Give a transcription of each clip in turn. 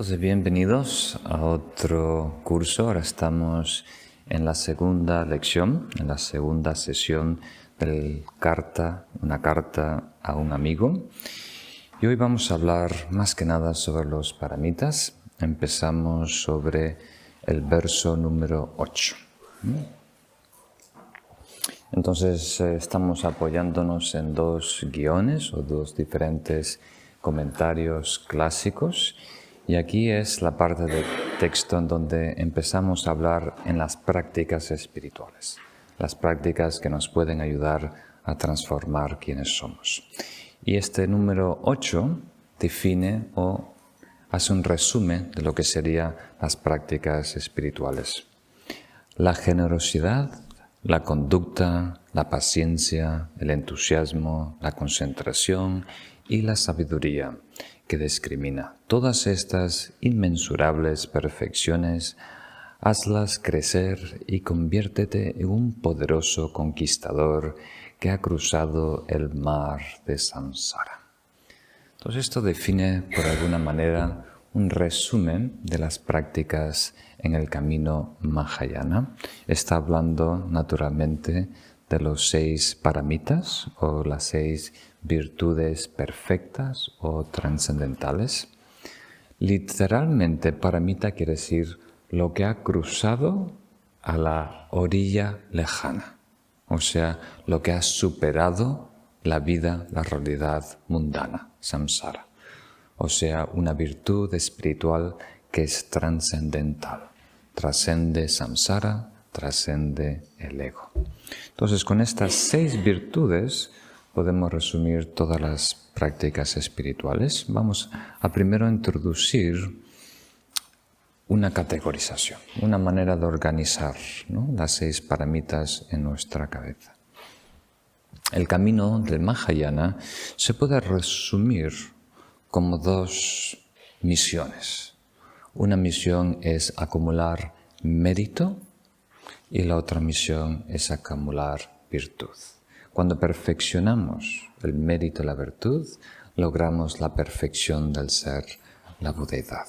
Entonces, bienvenidos a otro curso. Ahora estamos en la segunda lección, en la segunda sesión del carta, una carta a un amigo. Y hoy vamos a hablar más que nada sobre los paramitas. Empezamos sobre el verso número 8. Entonces eh, estamos apoyándonos en dos guiones o dos diferentes comentarios clásicos y aquí es la parte del texto en donde empezamos a hablar en las prácticas espirituales, las prácticas que nos pueden ayudar a transformar quienes somos. Y este número 8 define o hace un resumen de lo que serían las prácticas espirituales. La generosidad, la conducta, la paciencia, el entusiasmo, la concentración y la sabiduría que discrimina. Todas estas inmensurables perfecciones, hazlas crecer y conviértete en un poderoso conquistador que ha cruzado el mar de Samsara. Entonces esto define por alguna manera un resumen de las prácticas en el camino Mahayana. Está hablando naturalmente de los seis paramitas o las seis virtudes perfectas o trascendentales. Literalmente, paramita quiere decir lo que ha cruzado a la orilla lejana, o sea, lo que ha superado la vida, la realidad mundana, samsara, o sea, una virtud espiritual que es trascendental, trascende samsara, trascende el ego. Entonces, con estas seis virtudes, podemos resumir todas las prácticas espirituales. Vamos a primero introducir una categorización, una manera de organizar las seis paramitas en nuestra cabeza. El camino del Mahayana se puede resumir como dos misiones. Una misión es acumular mérito y la otra misión es acumular virtud. Cuando perfeccionamos el mérito y la virtud, logramos la perfección del ser, la budeidad.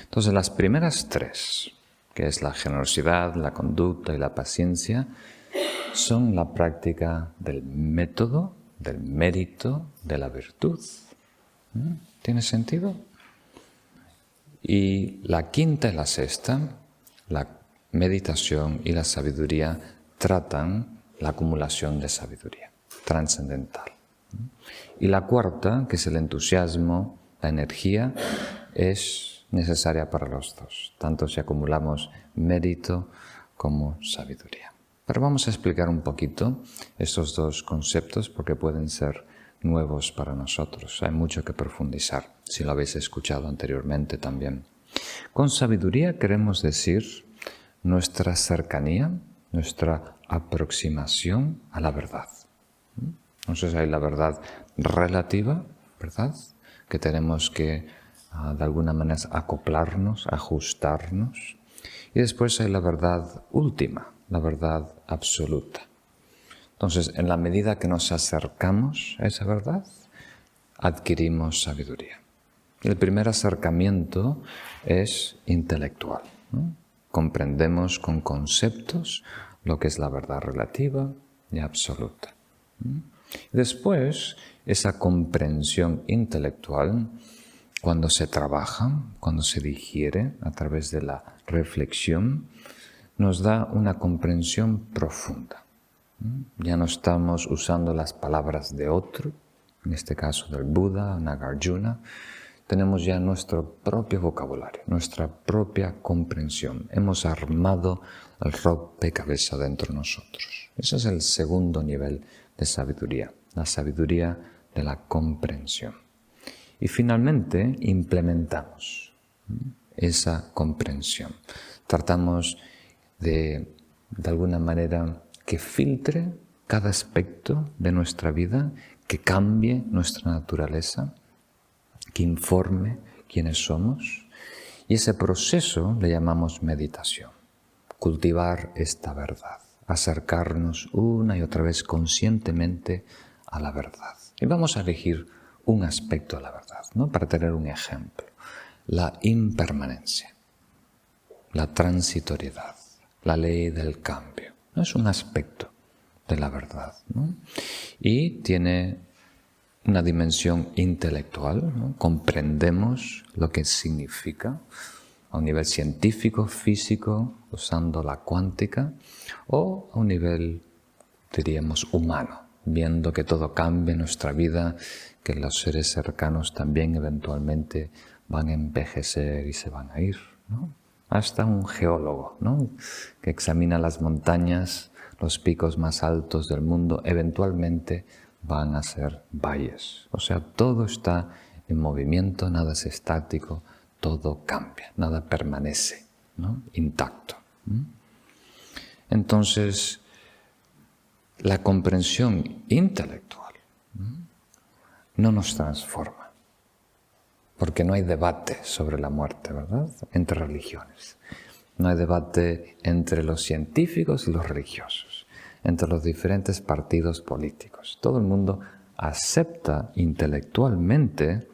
Entonces las primeras tres, que es la generosidad, la conducta y la paciencia, son la práctica del método, del mérito, de la virtud. ¿Mm? ¿Tiene sentido? Y la quinta y la sexta, la meditación y la sabiduría, tratan la acumulación de sabiduría trascendental. Y la cuarta, que es el entusiasmo, la energía, es necesaria para los dos, tanto si acumulamos mérito como sabiduría. Pero vamos a explicar un poquito estos dos conceptos porque pueden ser nuevos para nosotros. Hay mucho que profundizar, si lo habéis escuchado anteriormente también. Con sabiduría queremos decir nuestra cercanía, nuestra aproximación a la verdad. Entonces hay la verdad relativa, ¿verdad? Que tenemos que ah, de alguna manera acoplarnos, ajustarnos. Y después hay la verdad última, la verdad absoluta. Entonces, en la medida que nos acercamos a esa verdad, adquirimos sabiduría. El primer acercamiento es intelectual. Comprendemos con conceptos lo que es la verdad relativa y absoluta. Después, esa comprensión intelectual, cuando se trabaja, cuando se digiere a través de la reflexión, nos da una comprensión profunda. Ya no estamos usando las palabras de otro, en este caso del Buda, Nagarjuna, tenemos ya nuestro propio vocabulario, nuestra propia comprensión. Hemos armado el rompecabezas dentro de nosotros. Ese es el segundo nivel de sabiduría, la sabiduría de la comprensión. Y finalmente implementamos esa comprensión. Tratamos de, de alguna manera, que filtre cada aspecto de nuestra vida, que cambie nuestra naturaleza, que informe quiénes somos. Y ese proceso le llamamos meditación, cultivar esta verdad acercarnos una y otra vez conscientemente a la verdad. Y vamos a elegir un aspecto de la verdad, ¿no? para tener un ejemplo. la impermanencia, la transitoriedad, la ley del cambio. No es un aspecto de la verdad. Y tiene una dimensión intelectual, comprendemos lo que significa a un nivel científico, físico, usando la cuántica, o a un nivel, diríamos, humano, viendo que todo cambia en nuestra vida, que los seres cercanos también eventualmente van a envejecer y se van a ir. Hasta un geólogo que examina las montañas, los picos más altos del mundo, eventualmente van a ser valles. O sea, todo está en movimiento, nada es estático, todo cambia, nada permanece intacto. Entonces, la comprensión intelectual no nos transforma, porque no hay debate sobre la muerte, ¿verdad? Entre religiones. No hay debate entre los científicos y los religiosos, entre los diferentes partidos políticos. Todo el mundo acepta intelectualmente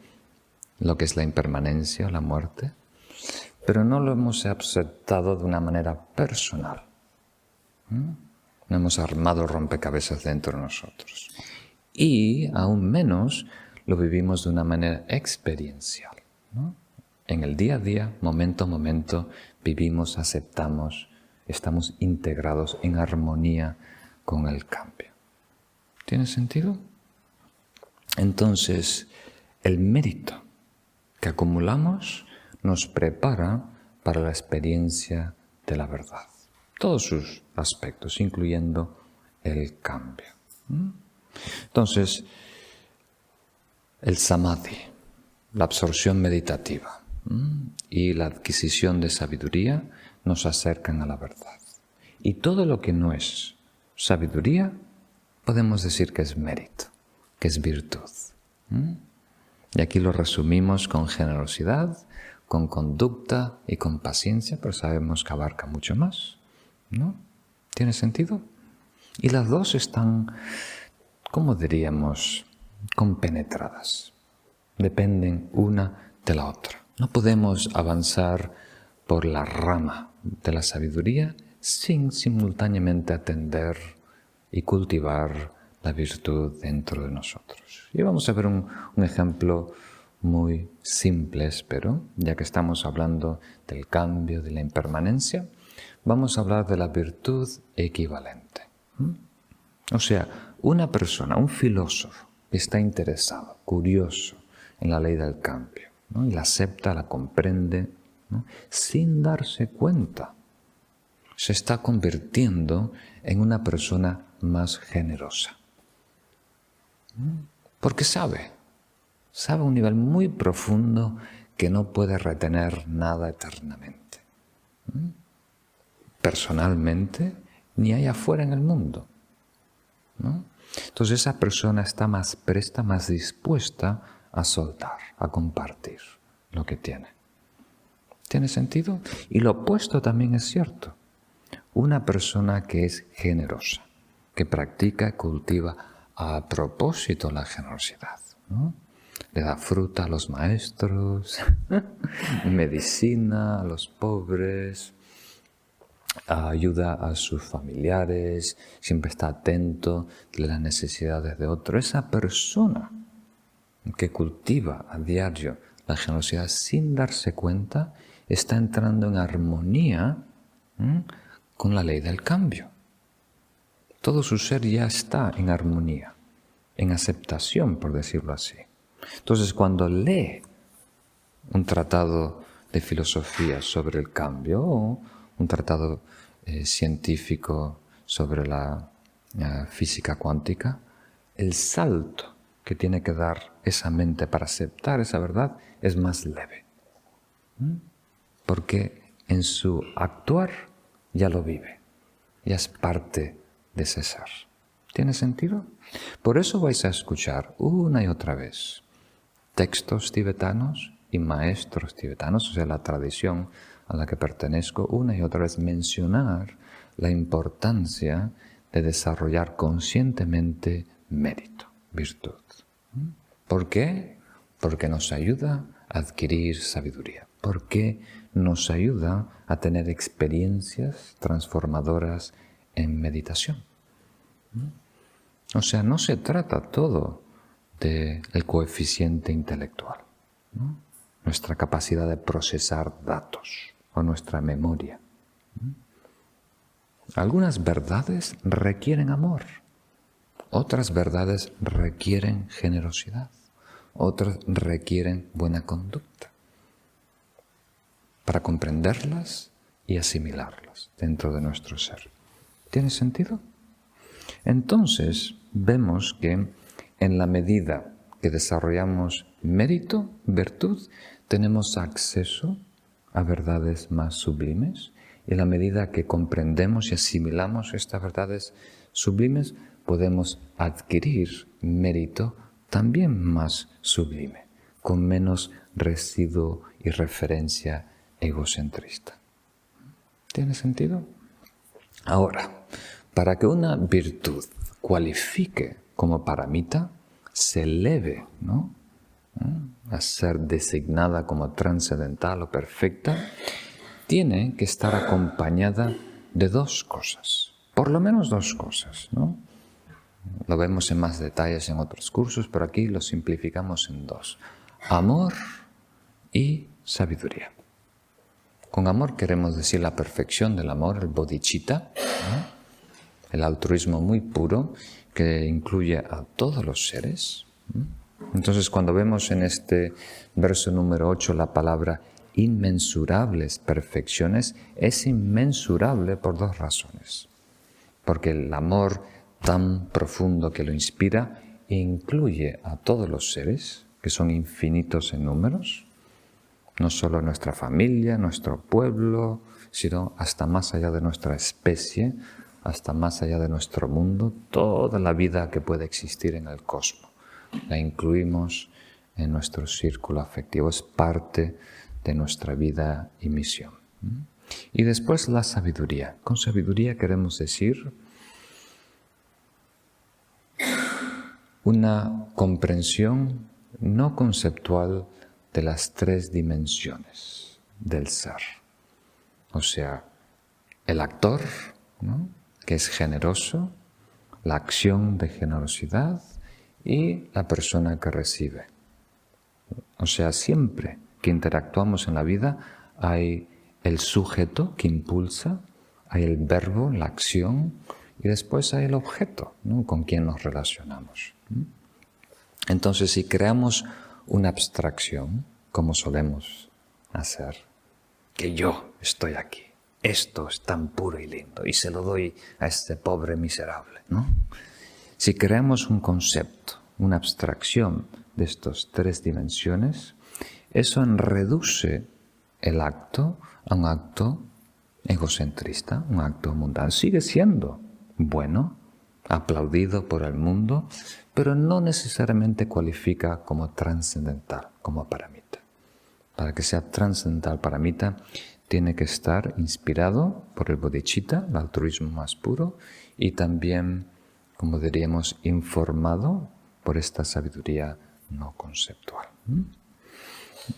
lo que es la impermanencia, la muerte, pero no lo hemos aceptado de una manera personal. No hemos armado rompecabezas dentro de nosotros. Y aún menos lo vivimos de una manera experiencial. En el día a día, momento a momento, vivimos, aceptamos, estamos integrados en armonía con el cambio. ¿Tiene sentido? Entonces, el mérito que acumulamos nos prepara para la experiencia de la verdad todos sus aspectos, incluyendo el cambio. Entonces, el samadhi, la absorción meditativa y la adquisición de sabiduría nos acercan a la verdad. Y todo lo que no es sabiduría, podemos decir que es mérito, que es virtud. Y aquí lo resumimos con generosidad, con conducta y con paciencia, pero sabemos que abarca mucho más. ¿No? ¿Tiene sentido? Y las dos están, ¿cómo diríamos?, compenetradas. Dependen una de la otra. No podemos avanzar por la rama de la sabiduría sin simultáneamente atender y cultivar la virtud dentro de nosotros. Y vamos a ver un, ejemplo muy simple, espero, ya que estamos hablando del cambio, de la impermanencia vamos a hablar de la virtud equivalente. O sea, una persona, un filósofo está interesado, curioso en la ley del cambio, y la acepta, la comprende, sin darse cuenta, se está convirtiendo en una persona más generosa. Porque sabe, sabe a un nivel muy profundo que no puede retener nada eternamente personalmente ni hay afuera en el mundo. Entonces esa persona está más presta, más dispuesta a soltar, a compartir lo que tiene. ¿Tiene sentido? Y lo opuesto también es cierto. Una persona que es generosa, que practica cultiva a propósito la generosidad. Le da fruta a los maestros, medicina a los pobres, ayuda a sus familiares, siempre está atento de las necesidades de otro. Esa persona que cultiva a diario la generosidad sin darse cuenta está entrando en armonía con la ley del cambio. Todo su ser ya está en armonía, en aceptación, por decirlo así. Entonces, cuando lee un tratado de filosofía sobre el cambio un tratado eh, científico sobre la eh, física cuántica, el salto que tiene que dar esa mente para aceptar esa verdad es más leve. Porque en su actuar ya lo vive, ya es parte de ser. ¿Tiene sentido? Por eso vais a escuchar una y otra vez textos tibetanos y maestros tibetanos, o sea, la tradición a la que pertenezco una y otra vez mencionar la importancia de desarrollar conscientemente mérito, virtud. ¿Por qué? Porque nos ayuda adquirir sabiduría? Porque nos ayuda a tener experiencias transformadoras en meditación. O sea, no se trata todo del coeficiente intelectual, nuestra capacidad de procesar datos o nuestra memoria. Algunas verdades requieren amor, otras verdades requieren generosidad, otras requieren buena conducta para comprenderlas y asimilarlas dentro de nuestro ser. ¿Tiene sentido? Entonces vemos que en la medida que desarrollamos mérito, virtud, tenemos acceso a verdades más sublimes y en la medida que comprendemos y asimilamos estas verdades sublimes, podemos adquirir mérito también más sublime, con menos residuo y referencia egocentrista. ¿Tiene sentido? Ahora, para que una virtud cualifique como paramita, se eleve ¿no? a ser designada como trascendental o perfecta, tiene que estar acompañada de dos cosas, por lo menos dos cosas. ¿no? Lo vemos en más detalles en otros cursos, pero aquí lo simplificamos en dos. Amor y sabiduría. Con amor queremos decir la perfección del amor, el bodhicitta, el altruismo muy puro que incluye a todos los seres. Entonces cuando vemos en este verso número 8 la palabra inmensurables perfecciones, es inmensurable por dos razones. Porque el amor tan profundo que lo inspira incluye a todos los seres, que son infinitos en números, no solo nuestra familia, nuestro pueblo, sino hasta más allá de nuestra especie, hasta más allá de nuestro mundo, toda la vida que puede existir en el cosmos. La incluimos en nuestro círculo afectivo, es parte de nuestra vida y misión. Y después la sabiduría. Con sabiduría queremos decir una comprensión no conceptual de las tres dimensiones del ser. O sea, el actor, que es generoso, la acción de generosidad y la persona que recibe. O sea, siempre que interactuamos en la vida hay el sujeto que impulsa, hay el verbo, la acción, y después hay el objeto con quien nos relacionamos. Entonces, si creamos una abstracción, como solemos hacer, que yo estoy aquí, esto es tan puro y lindo, y se lo doy a este pobre miserable. ¿no? Si creamos un concepto, una abstracción de estas tres dimensiones, eso reduce el acto a un acto egocentrista, un acto mundano. Sigue siendo bueno, aplaudido por el mundo, pero no necesariamente cualifica como trascendental, como paramita. Para que sea trascendental paramita, tiene que estar inspirado por el bodhicitta, el altruismo más puro, y también, como diríamos, informado por esta sabiduría no conceptual.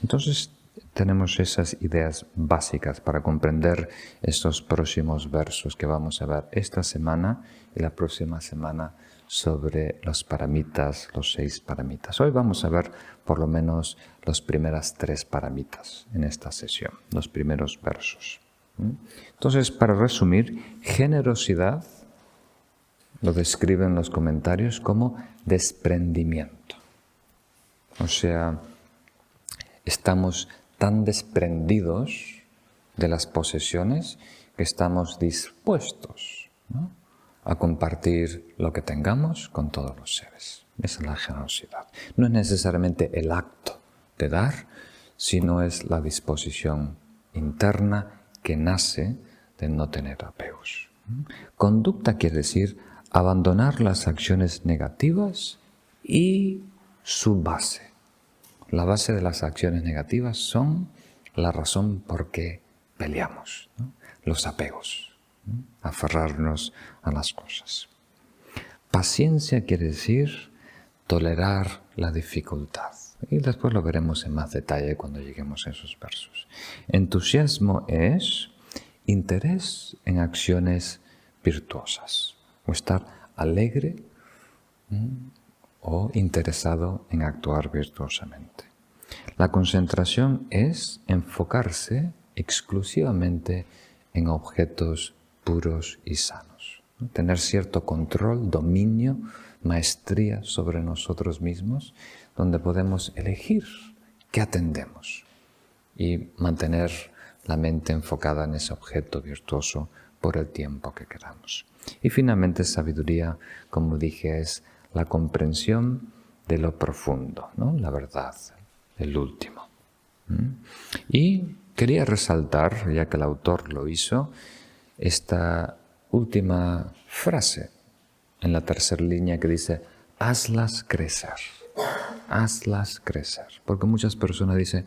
Entonces, tenemos esas ideas básicas para comprender estos próximos versos que vamos a ver esta semana y la próxima semana sobre los paramitas, los seis paramitas. Hoy vamos a ver por lo menos las primeras tres paramitas en esta sesión, los primeros versos. Entonces, para resumir, generosidad lo describen los comentarios como desprendimiento. O sea, estamos tan desprendidos de las posesiones que estamos dispuestos a compartir lo que tengamos con todos los seres. Esa es la generosidad. No es necesariamente el acto de dar, sino es la disposición interna que nace de no tener apegos. Conducta quiere decir abandonar las acciones negativas y su base. La base de las acciones negativas son la razón por qué peleamos, los apegos, aferrarnos a las cosas. Paciencia quiere decir tolerar la dificultad, Y después lo veremos en más detalle cuando lleguemos a esos versos. Entusiasmo es interés en acciones virtuosas o estar alegre o interesado en actuar virtuosamente. La concentración es enfocarse exclusivamente en objetos puros y sanos. Tener cierto control, dominio, maestría sobre nosotros mismos, donde podemos elegir qué atendemos y mantener la mente enfocada en ese objeto virtuoso por el tiempo que queramos. Y finalmente sabiduría, como dije, es la comprensión de lo profundo, ¿no? la verdad, el último. Y quería resaltar, ya que el autor lo hizo, esta última frase en la tercera línea que dice, hazlas crecer, hazlas crecer. Porque muchas personas dicen,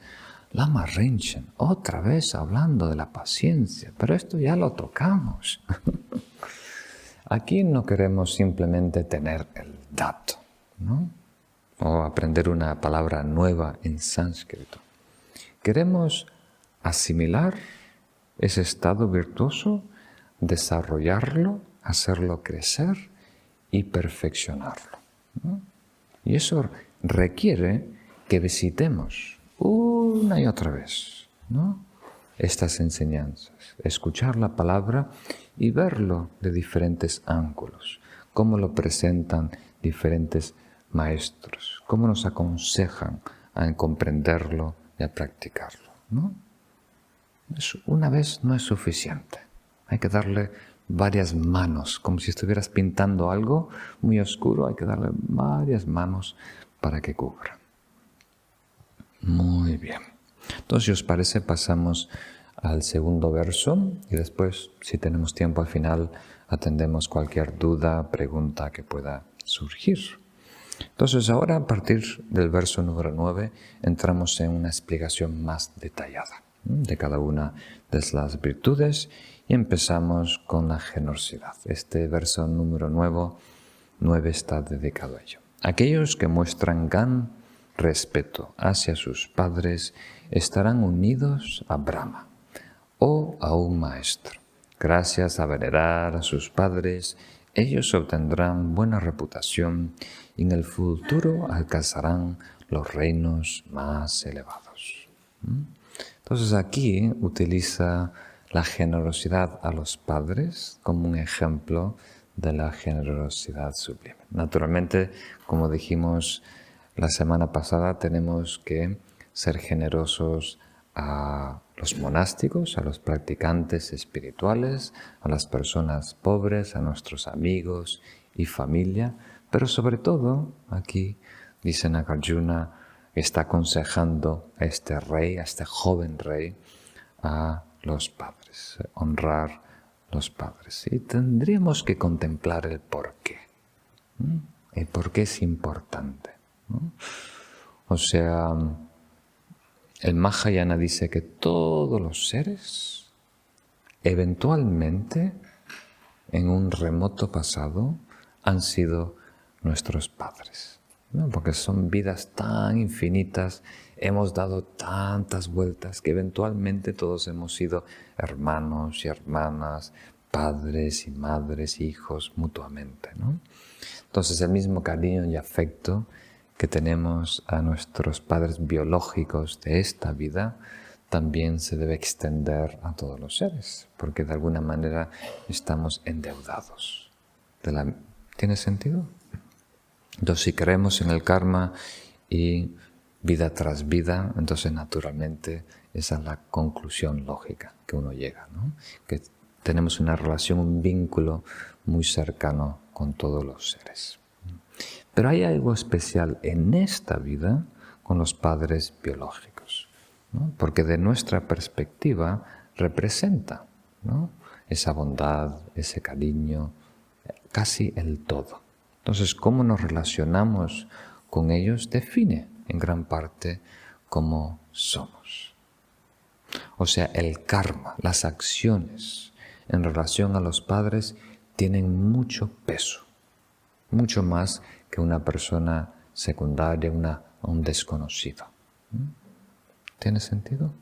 Lama Rinchen, otra vez hablando de la paciencia, pero esto ya lo tocamos. Aquí no queremos simplemente tener el dato, ¿no? O aprender una palabra nueva en sánscrito. Queremos asimilar ese estado virtuoso, desarrollarlo, hacerlo crecer y perfeccionarlo. Y eso requiere que visitemos una y otra vez estas enseñanzas, escuchar la palabra y verlo de diferentes ángulos, cómo lo presentan diferentes maestros, cómo nos aconsejan a comprenderlo y a practicarlo. ¿no? Una vez no es suficiente, hay que darle varias manos, como si estuvieras pintando algo muy oscuro, hay que darle varias manos para que cubra. Muy bien. Entonces, si os parece, pasamos al segundo verso y después, si tenemos tiempo al final, atendemos cualquier duda, pregunta que pueda surgir. Entonces, ahora a partir del verso número 9 entramos en una explicación más detallada de cada una de las virtudes y empezamos con la generosidad. Este verso número 9, está dedicado a ello. Aquellos que muestran gan respeto hacia sus padres estarán unidos a Brahma o a un maestro. Gracias a venerar a sus padres, ellos obtendrán buena reputación y en el futuro alcanzarán los reinos más elevados. ¿Mm? Entonces aquí utiliza la generosidad a los padres como un ejemplo de la generosidad sublime. Naturalmente, como dijimos, la semana pasada tenemos que ser generosos a los monásticos, a los practicantes espirituales, a las personas pobres, a nuestros amigos y familia, pero sobre todo aquí dice Nagarjuna está aconsejando a este rey, a este joven rey, a los padres, honrar los padres. Y tendríamos que contemplar el porqué. El por qué es importante. O sea, el Mahayana dice que todos los seres, eventualmente, en un remoto pasado, han sido nuestros padres. Porque son vidas tan infinitas, hemos dado tantas vueltas que eventualmente todos hemos sido hermanos y hermanas, padres y madres, hijos mutuamente. Entonces el mismo cariño y afecto que tenemos a nuestros padres biológicos de esta vida también se debe extender a todos los seres, porque de alguna manera estamos endeudados. ¿Tiene sentido? Entonces, si creemos en el karma y vida tras vida, entonces naturalmente esa es la conclusión lógica que uno llega, que tenemos una relación, un vínculo muy cercano con todos los seres. Pero hay algo especial en esta vida con los padres biológicos, porque de nuestra perspectiva representa esa bondad, ese cariño, casi el todo. Entonces, cómo nos relacionamos con ellos define en gran parte cómo somos. O sea, el karma, las acciones en relación a los padres tienen mucho peso, mucho más que una persona secundaria, una un desconocido. ¿Mm? ¿Tiene sentido?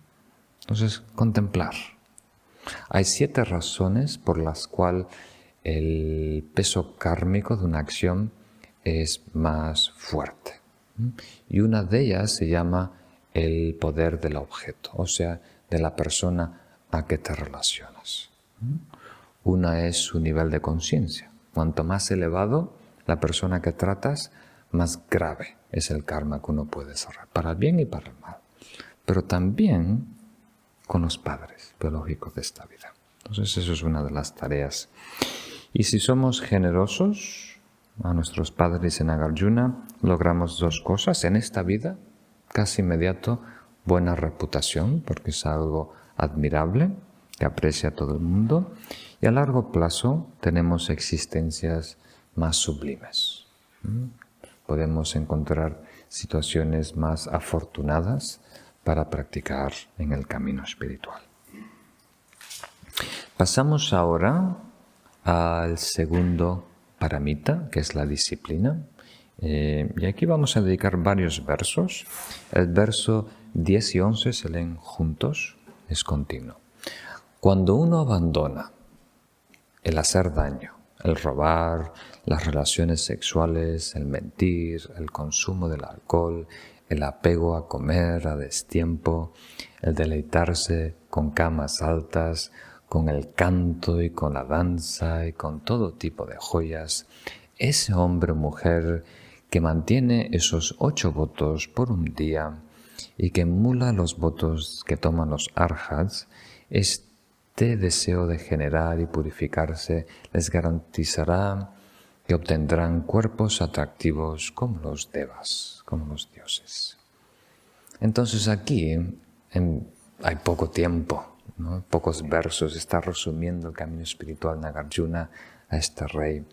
Entonces, contemplar. Hay siete razones por las cuales el peso kármico de una acción es más fuerte. Y una de ellas se llama el poder del objeto, o sea, de la persona a que te relacionas. Una es su nivel de conciencia. Cuanto más elevado la persona que tratas, más grave es el karma que uno puede cerrar, para el bien y para el mal. Pero también con los padres biológicos de esta vida. Entonces eso es una de las tareas. Y si somos generosos a nuestros padres en Agarjuna, logramos dos cosas en esta vida, casi inmediato, buena reputación, porque es algo admirable, que aprecia todo el mundo, y a largo plazo tenemos existencias más sublimes. Podemos encontrar situaciones más afortunadas para practicar en el camino espiritual. Pasamos ahora al segundo paramita, que es la disciplina. Eh, y aquí vamos a dedicar varios versos. El verso 10 y 11 se leen juntos, es continuo. Cuando uno abandona el hacer daño, el robar, las relaciones sexuales, el mentir, el consumo del alcohol, el apego a comer a destiempo, el deleitarse con camas altas, con el canto y con la danza y con todo tipo de joyas, ese hombre o mujer que mantiene esos ocho votos por un día y que emula los votos que toman los arhats, este deseo de generar y purificarse les garantizará que obtendrán cuerpos atractivos como los devas, como los dioses. Entonces aquí hay poco tiempo, pocos versos, está resumiendo el camino espiritual Nagarjuna a este rey.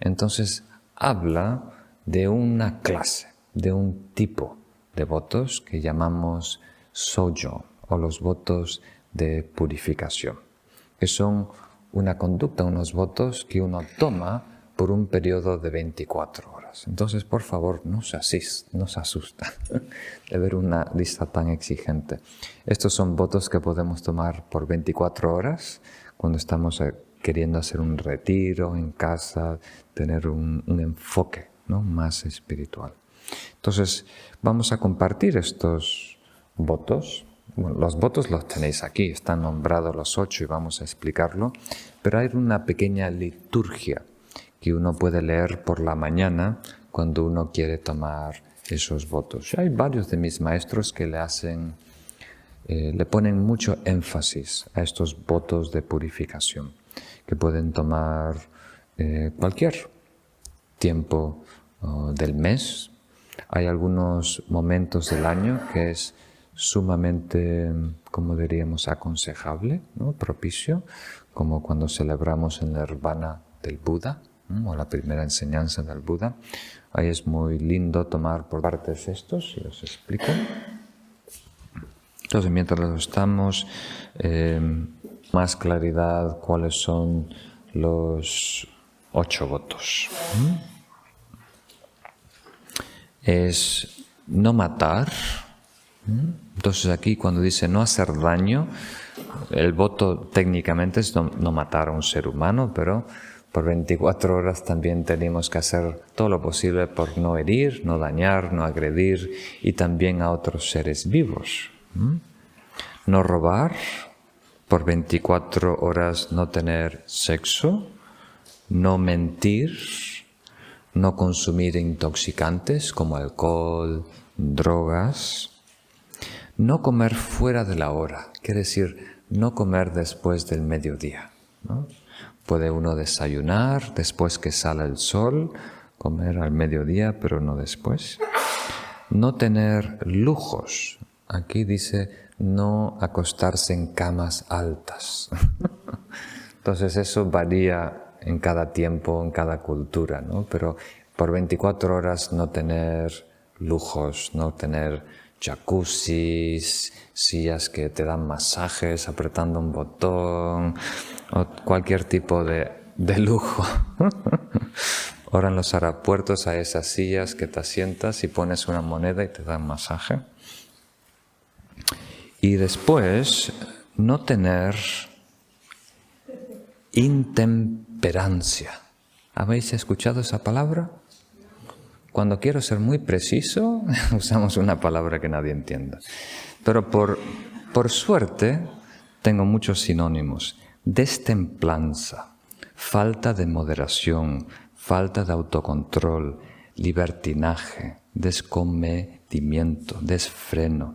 Entonces habla de una clase, de un tipo de votos que llamamos sojo o los votos de purificación, que son una conducta, unos votos que uno toma por un periodo de 24 horas. Entonces, por favor, no se, asist, no se asustan de ver una lista tan exigente. Estos son votos que podemos tomar por 24 horas cuando estamos eh, queriendo hacer un retiro en casa, tener un, enfoque ¿no? más espiritual. Entonces, vamos a compartir estos votos. los votos los tenéis aquí, están nombrados los ocho y vamos a explicarlo, pero hay una pequeña liturgia que uno puede leer por la mañana cuando uno quiere tomar esos votos. Hay varios de mis maestros que le hacen, eh, le ponen mucho énfasis a estos votos de purificación, que pueden tomar eh, cualquier tiempo oh, del mes. Hay algunos momentos del año que es sumamente, como diríamos, aconsejable, ¿no? propicio, como cuando celebramos el nirvana del Buda, o la primera enseñanza del Buda. Ahí es muy lindo tomar por partes estos y os explico. Entonces, mientras los estamos, eh, más claridad cuáles son los ocho votos. Es no matar. Entonces aquí cuando dice no hacer daño, el voto técnicamente es no matar a un ser humano, pero por 24 horas también tenemos que hacer todo lo posible por no herir, no dañar, no agredir y también a otros seres vivos. No robar, por 24 horas no tener sexo, no mentir, no consumir intoxicantes como alcohol, drogas, no comer fuera de la hora, quiere decir no comer después del mediodía. Puede uno desayunar después que sale el sol, comer al mediodía, pero no después. No tener lujos. Aquí dice no acostarse en camas altas. Entonces eso varía en cada tiempo, en cada cultura, ¿no? Pero por 24 horas no tener lujos, no tener jacuzzis, sillas que te dan masajes apretando un botón o cualquier tipo de, lujo. Ahora en los aeropuertos hay esas sillas que te sientas y pones una moneda y te dan masaje. Y después, no tener ¿Habéis escuchado esa palabra? Cuando quiero ser muy preciso, usamos una palabra que nadie entiende. Pero por, por suerte, tengo muchos sinónimos. Destemplanza, falta de moderación, falta de autocontrol, libertinaje, descomedimiento, desfreno,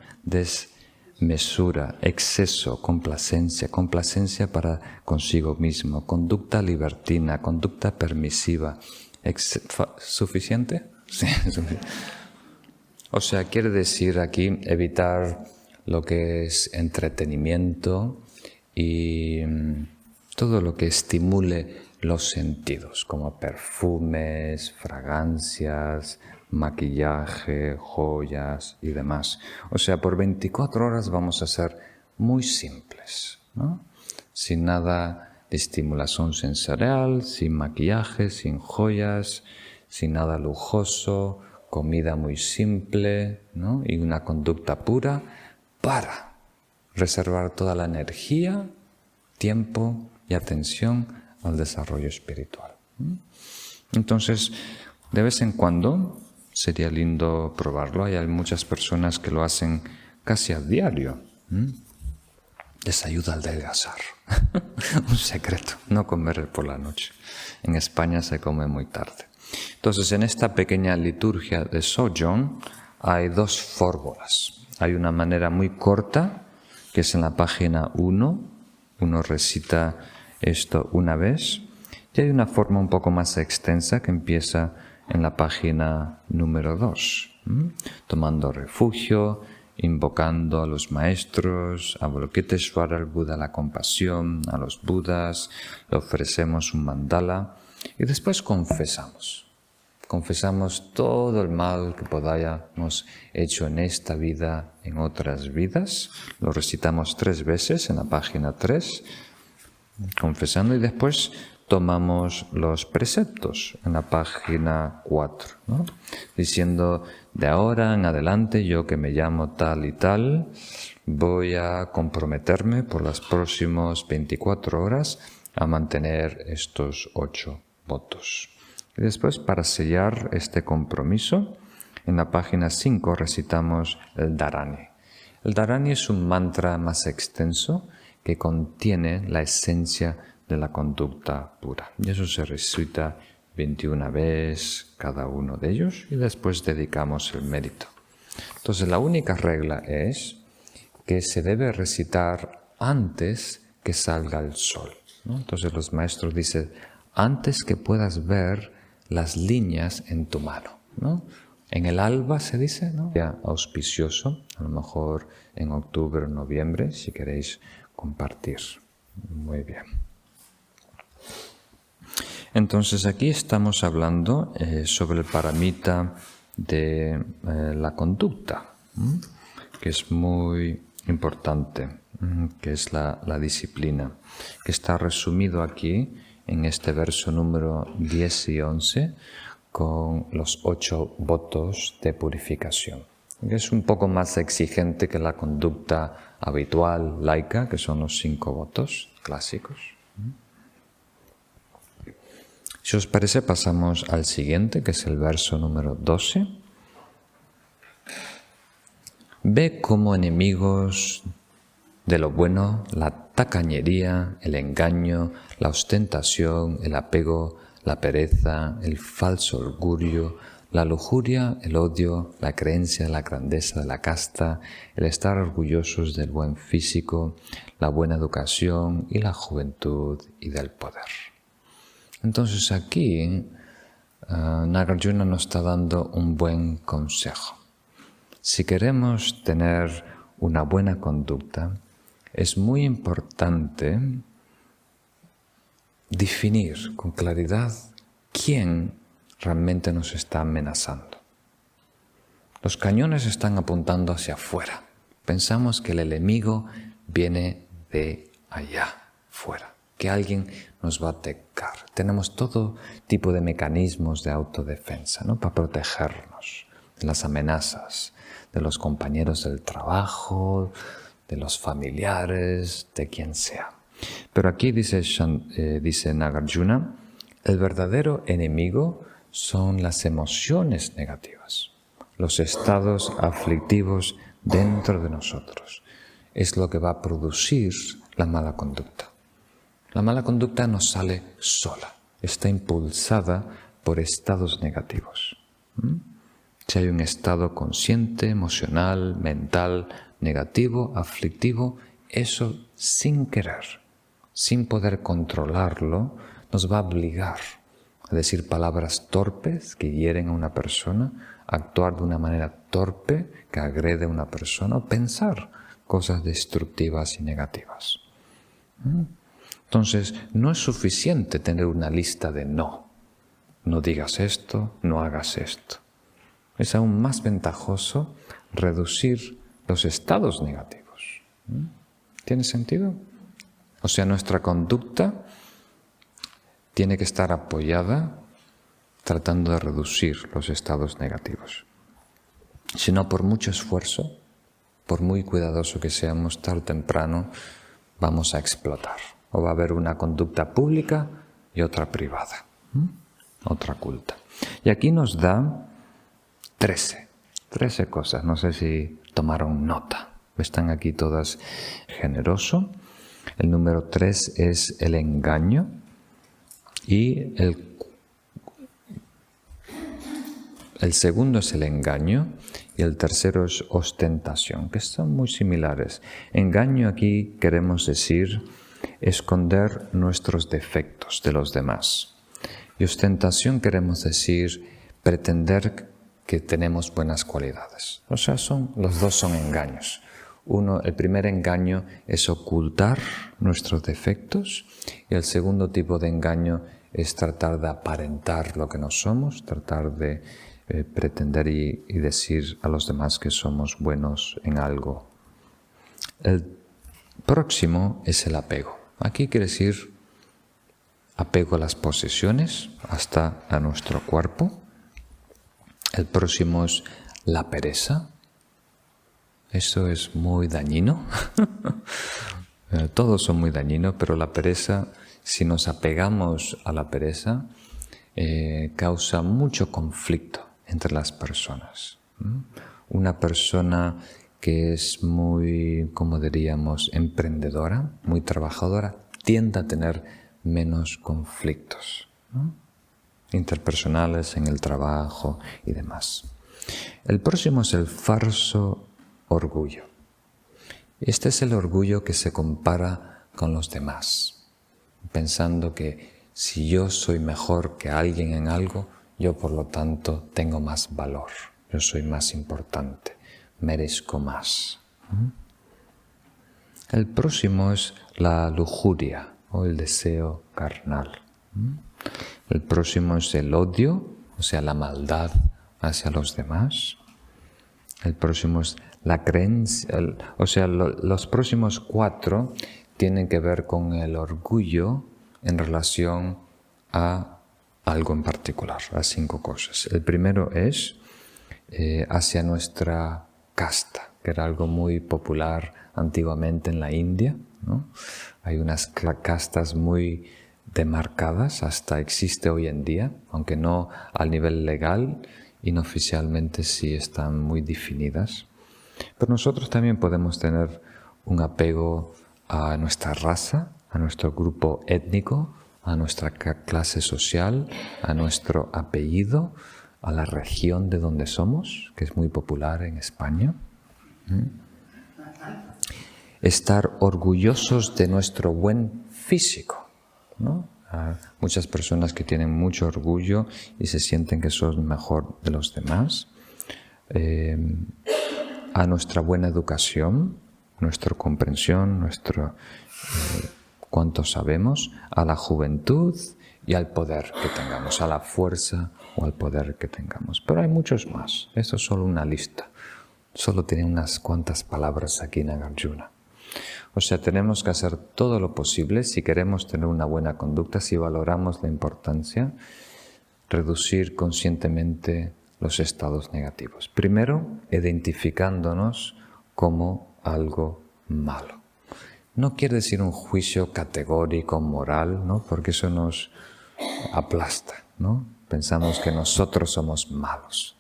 desmesura, exceso, complacencia, complacencia para consigo mismo, conducta libertina, conducta permisiva. ¿Suficiente? Sí, O sea, quiere decir aquí evitar lo que es entretenimiento y mm, todo lo que estimule los sentidos, como perfumes, fragancias, maquillaje, joyas y demás. O sea, por 24 horas vamos a ser muy simples, ¿no? sin nada de estimulación sensorial, sin maquillaje, sin joyas, sin nada lujoso, comida muy simple ¿no? y una conducta pura para reservar toda la energía, tiempo y atención al desarrollo espiritual. Entonces, de vez en cuando sería lindo probarlo. Hay muchas personas que lo hacen casi a diario. Les ayuda al adelgazar. Un secreto, no comer por la noche. En España se come muy tarde. Entonces, en esta pequeña liturgia de Sojourn hay dos fórmulas. Hay una manera muy corta, que es en la página 1. Uno recita esto una vez. Y hay una forma un poco más extensa que empieza en la página número 2, tomando refugio, invocando a los maestros, a Avalokiteshvara, al Buda la compasión, a los Budas, le ofrecemos un mandala y después confesamos. Confesamos todo el mal que podamos hecho en esta vida, en otras vidas. Lo recitamos tres veces en la página 3, confesando y después tomamos los preceptos en la página 4, diciendo, de ahora en adelante yo que me llamo tal y tal, voy a comprometerme por las próximas 24 horas a mantener estos ocho votos. Y después, para sellar este compromiso, en la página 5 recitamos el Dharani. El Dharani es un mantra más extenso que contiene la esencia de la conducta pura. Y eso se recita 21 veces cada uno de ellos y después dedicamos el mérito. Entonces la única regla es que se debe recitar antes que salga el sol. Entonces los maestros dicen, antes que puedas ver las líneas en tu mano. En el alba se dice, ¿no? Ya auspicioso, a lo mejor en octubre o noviembre, si queréis compartir. Muy bien. Entonces aquí estamos hablando eh, sobre el paramita de eh, la conducta, que es muy importante, que es la, disciplina, que está resumido aquí en este verso número 10 y 11 con los ocho votos de purificación. Que es un poco más exigente que la conducta habitual laica, que son los cinco votos clásicos. Si os parece, pasamos al siguiente, que es el verso número 12. Ve como enemigos de lo bueno la tacañería, el engaño, la ostentación, el apego, la pereza, el falso orgullo, la lujuria, el odio, la creencia, la grandeza de la casta, el estar orgullosos del buen físico, la buena educación y la juventud y del poder. Entonces aquí uh, Nagarjuna nos está dando un buen consejo. Si queremos tener una buena conducta, es muy importante definir con claridad quién realmente nos está amenazando. Los cañones están apuntando hacia afuera. Pensamos que el enemigo viene de allá, fuera que alguien nos va a atacar. Tenemos todo tipo de mecanismos de autodefensa ¿no? para protegernos de las amenazas de los compañeros del trabajo, de los familiares, de quien sea. Pero aquí dice, eh, dice Nagarjuna, el verdadero enemigo son las emociones negativas, los estados aflictivos dentro de nosotros. Es lo que va a producir la mala conducta. La mala conducta no sale sola, está impulsada por estados negativos. Si hay un estado consciente, emocional, mental, negativo, aflictivo, eso sin querer, sin poder controlarlo, nos va a obligar a decir palabras torpes que hieren a una persona, actuar de una manera torpe que agrede a una persona o pensar cosas destructivas y negativas. ¿Mm? Entonces, no es suficiente tener una lista de no. No digas esto, no hagas esto. Es aún más ventajoso reducir los estados negativos. ¿Mm? ¿Tiene sentido? O sea, nuestra conducta tiene que estar apoyada tratando de reducir los estados negativos. Si no, por mucho esfuerzo, por muy cuidadoso que seamos, tarde o temprano vamos a explotar. O va a haber una conducta pública y otra privada, otra culta. Y aquí nos da trece, trece cosas. No sé si tomaron nota. Están aquí todas generoso. El número tres es el engaño. Y el, el segundo es el engaño y el tercero es ostentación, que son muy similares. Engaño aquí queremos decir esconder nuestros defectos de los demás. Y ostentación queremos decir pretender que tenemos buenas cualidades. O sea, son, los dos son engaños. Uno, el primer engaño es ocultar nuestros defectos y el segundo tipo de engaño es tratar de aparentar lo que no somos, tratar de eh, pretender y, decir a los demás que somos buenos en algo. El próximo es el apego. Aquí quiere decir apego a las posesiones, hasta a nuestro cuerpo. El próximo es la pereza, eso es muy dañino. Eh, todos son muy dañinos, pero la pereza, si nos apegamos a la pereza, eh, causa mucho conflicto entre las personas. Una persona que es muy, como diríamos, emprendedora, muy trabajadora, tiende a tener menos conflictos interpersonales en el trabajo y demás. El próximo es el falso orgullo. Este es el orgullo que se compara con los demás, pensando que si yo soy mejor que alguien en algo, yo por lo tanto tengo más valor, yo soy más importante, merezco más. El próximo es la lujuria o el deseo carnal. El próximo es el odio, o sea, la maldad hacia los demás. El próximo es la creencia, o sea, los próximos cuatro tienen que ver con el orgullo en relación a algo en particular, a cinco cosas. El primero es eh, hacia nuestra casta, que era algo muy popular antiguamente en la India. Hay unas castas muy demarcadas, hasta existe hoy en día, aunque no al nivel legal, inoficialmente sí están muy definidas. Pero nosotros también podemos tener un apego a nuestra raza, a nuestro grupo étnico, a nuestra clase social, a nuestro apellido, a la región de donde somos, que es muy popular en España. Estar orgullosos de nuestro buen físico. ¿no? muchas personas que tienen mucho orgullo y se sienten que son mejor de los demás. Eh, a nuestra buena educación, nuestra comprensión, nuestro eh, cuánto sabemos, a la juventud y al poder que tengamos, a la fuerza o al poder que tengamos. Pero hay muchos más. Esto es solo una lista. Solo tiene unas cuantas palabras aquí en Nagarjuna. O sea, tenemos que hacer todo lo posible si queremos tener una buena conducta, si valoramos la importancia, reducir conscientemente los estados negativos. Primero, identificándonos como algo malo. No quiere decir un juicio categórico, moral, ¿no? porque eso nos aplasta. ¿no? Pensamos que nosotros somos malos.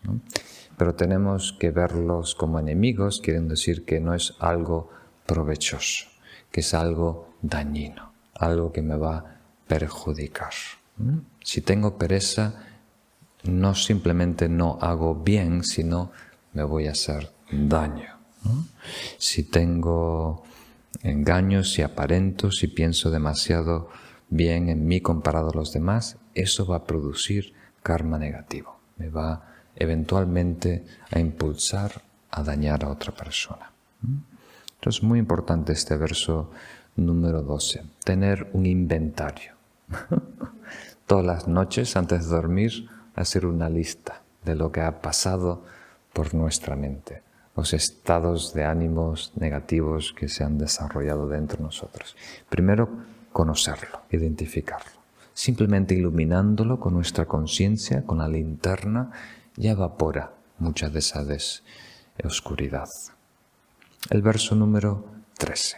Pero tenemos que verlos como enemigos, quieren decir que no es algo provechoso, que es algo dañino, algo que me va a perjudicar. Si tengo pereza, no simplemente no hago bien, sino me voy a hacer daño. Si tengo engaños, si aparento, si pienso demasiado bien en mí comparado a los demás, eso va a producir karma negativo. Me va eventualmente a impulsar a dañar a otra persona. Entonces es muy importante este verso número 12, tener un inventario. Todas las noches antes de dormir hacer una lista de lo que ha pasado por nuestra mente, los estados de ánimos negativos que se han desarrollado dentro de nosotros. Primero, conocerlo, identificarlo. Simplemente iluminándolo con nuestra conciencia, con la linterna, ya evapora mucha de esa oscuridad. El verso número 13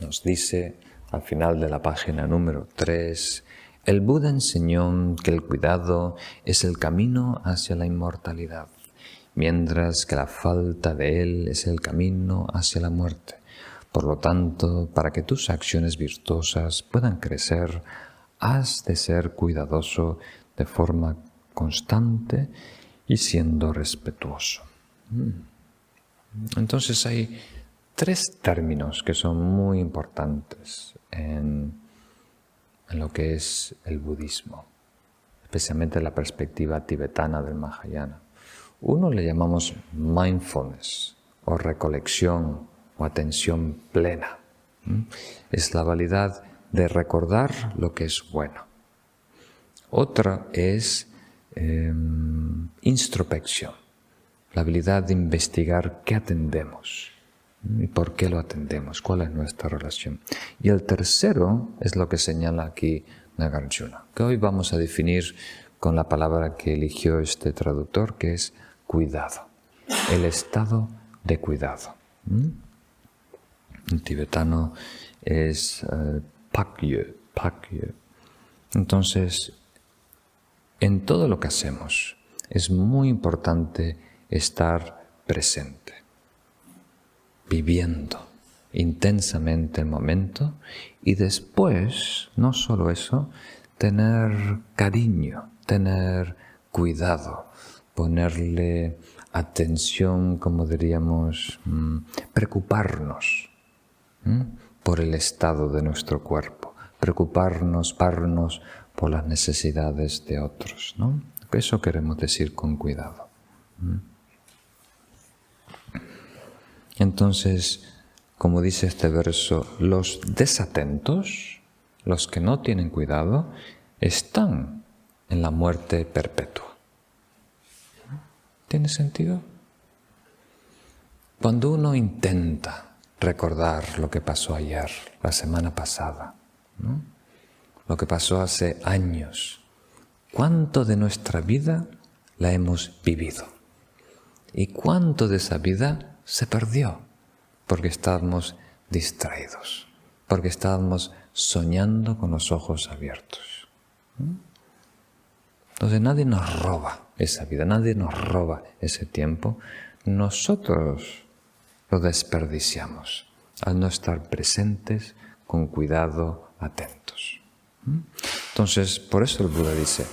nos dice al final de la página número 3, el Buda enseñó que el cuidado es el camino hacia la inmortalidad, mientras que la falta de él es el camino hacia la muerte. Por lo tanto, para que tus acciones virtuosas puedan crecer, has de ser cuidadoso de forma constante y siendo respetuoso. Mm. Entonces hay tres términos que son muy importantes en lo que es el budismo, especialmente la perspectiva tibetana del Mahayana. Uno le llamamos mindfulness o recolección o atención plena. Es la validad de recordar lo que es bueno. Otra es em, introspección, la habilidad de investigar qué atendemos ¿Y por qué lo atendemos? ¿Cuál es nuestra relación? Y el tercero es lo que señala aquí Nagarjuna, que hoy vamos a definir con la palabra que eligió este traductor, que es cuidado, el estado de cuidado. En tibetano es uh, pakye, Entonces, en todo lo que hacemos es muy importante estar presente viviendo intensamente el momento y después, no solo eso, tener cariño, tener cuidado, ponerle atención, como diríamos, mm, preocuparnos por el estado de nuestro cuerpo, preocuparnos, parnos por las necesidades de otros. ¿no? Eso queremos decir con cuidado. Entonces, como dice este verso, los desatentos, los que no tienen cuidado, están en la muerte perpetua. ¿Tiene sentido? Cuando uno intenta recordar lo que pasó ayer, la semana pasada, lo que pasó hace años, ¿cuánto de nuestra vida la hemos vivido? ¿Y cuánto de esa vida se perdió porque estábamos distraídos, porque estábamos soñando con los ojos abiertos. Entonces nadie nos roba esa vida, nadie nos roba ese tiempo, nosotros lo desperdiciamos al no estar presentes con cuidado, atentos. Entonces, por eso el Buda dice,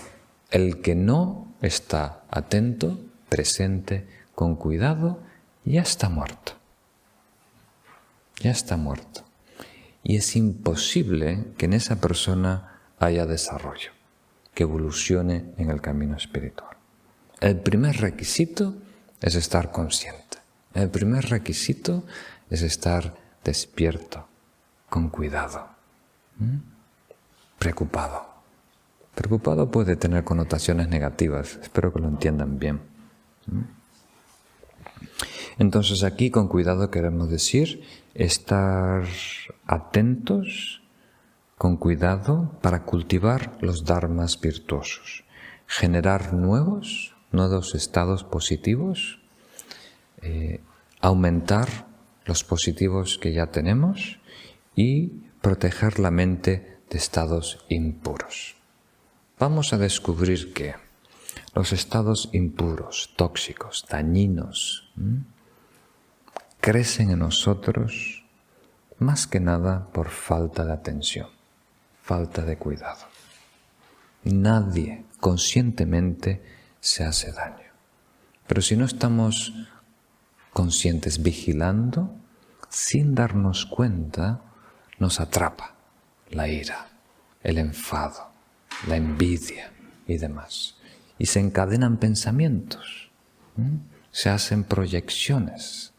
el que no está atento, presente, con cuidado, ya está muerto. Ya está muerto. Y es imposible que en esa persona haya desarrollo, que evolucione en el camino espiritual. El primer requisito es estar consciente. El primer requisito es estar despierto, con cuidado, preocupado. Preocupado puede tener connotaciones negativas, espero que lo entiendan bien. Entonces aquí con cuidado queremos decir estar atentos con cuidado para cultivar los dharmas virtuosos, generar nuevos, nuevos estados positivos, eh, aumentar los positivos que ya tenemos y proteger la mente de estados impuros. Vamos a descubrir que los estados impuros, tóxicos, dañinos, crecen en nosotros más que nada por falta de atención, falta de cuidado. Nadie conscientemente se hace daño. Pero si no estamos conscientes vigilando, sin darnos cuenta, nos atrapa la ira, el enfado, la envidia y demás. Y se encadenan pensamientos, se hacen proyecciones,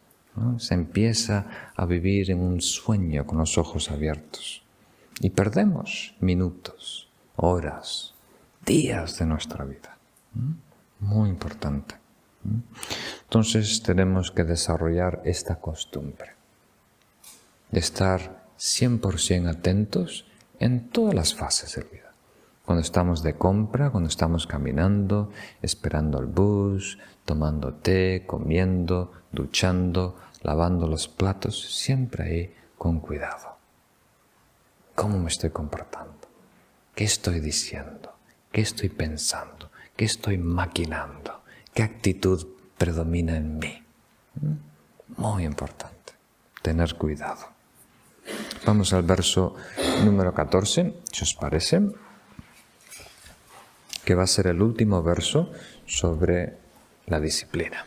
se empieza a vivir en un sueño con los ojos abiertos. Y perdemos minutos, horas, días de nuestra vida. Muy importante. Entonces tenemos que desarrollar esta costumbre de estar 100% atentos en todas las fases de vida. Cuando estamos de compra, cuando estamos caminando, esperando el bus, tomando té, comiendo, duchando, lavando los platos, siempre ahí con cuidado. ¿Cómo me estoy comportando? ¿Qué estoy diciendo? ¿Qué estoy pensando? ¿Qué estoy maquinando? ¿Qué actitud predomina en mí? ¿Mm? Muy importante, tener cuidado. Vamos al verso número 14, si os parece, que va a ser el último verso sobre la disciplina.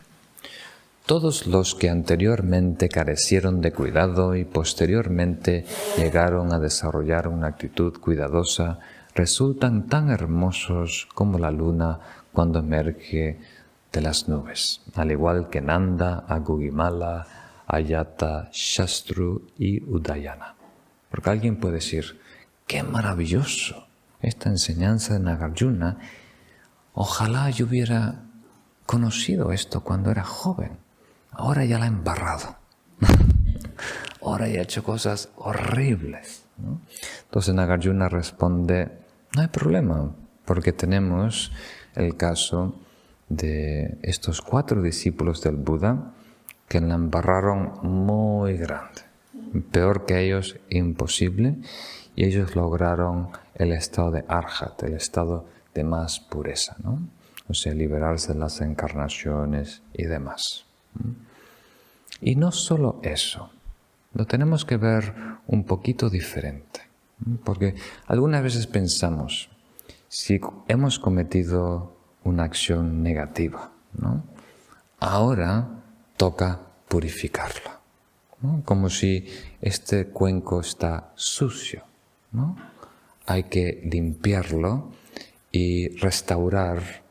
Todos los que anteriormente carecieron de cuidado y posteriormente llegaron a desarrollar una actitud cuidadosa resultan tan hermosos como la luna cuando emerge de las nubes, al igual que Nanda, Agugimala, Ayata, Shastru y Udayana. Porque alguien puede decir, qué maravilloso esta enseñanza de Nagarjuna, ojalá yo hubiera conocido esto cuando era joven ahora ya la ha embarrado. ahora ya ha hecho cosas horribles. Entonces Nagarjuna responde, no hay problema, porque tenemos el caso de estos cuatro discípulos del Buda que la embarraron muy grande. Peor que ellos, imposible. Y ellos lograron el estado de arhat, el estado de más pureza, ¿no? O sea, liberarse de las encarnaciones y demás. Y no solo eso, lo tenemos que ver un poquito diferente, porque algunas veces pensamos, si hemos cometido una acción negativa, ¿no? ahora toca purificarla, como si este cuenco está sucio, ¿no? hay que limpiarlo y restaurar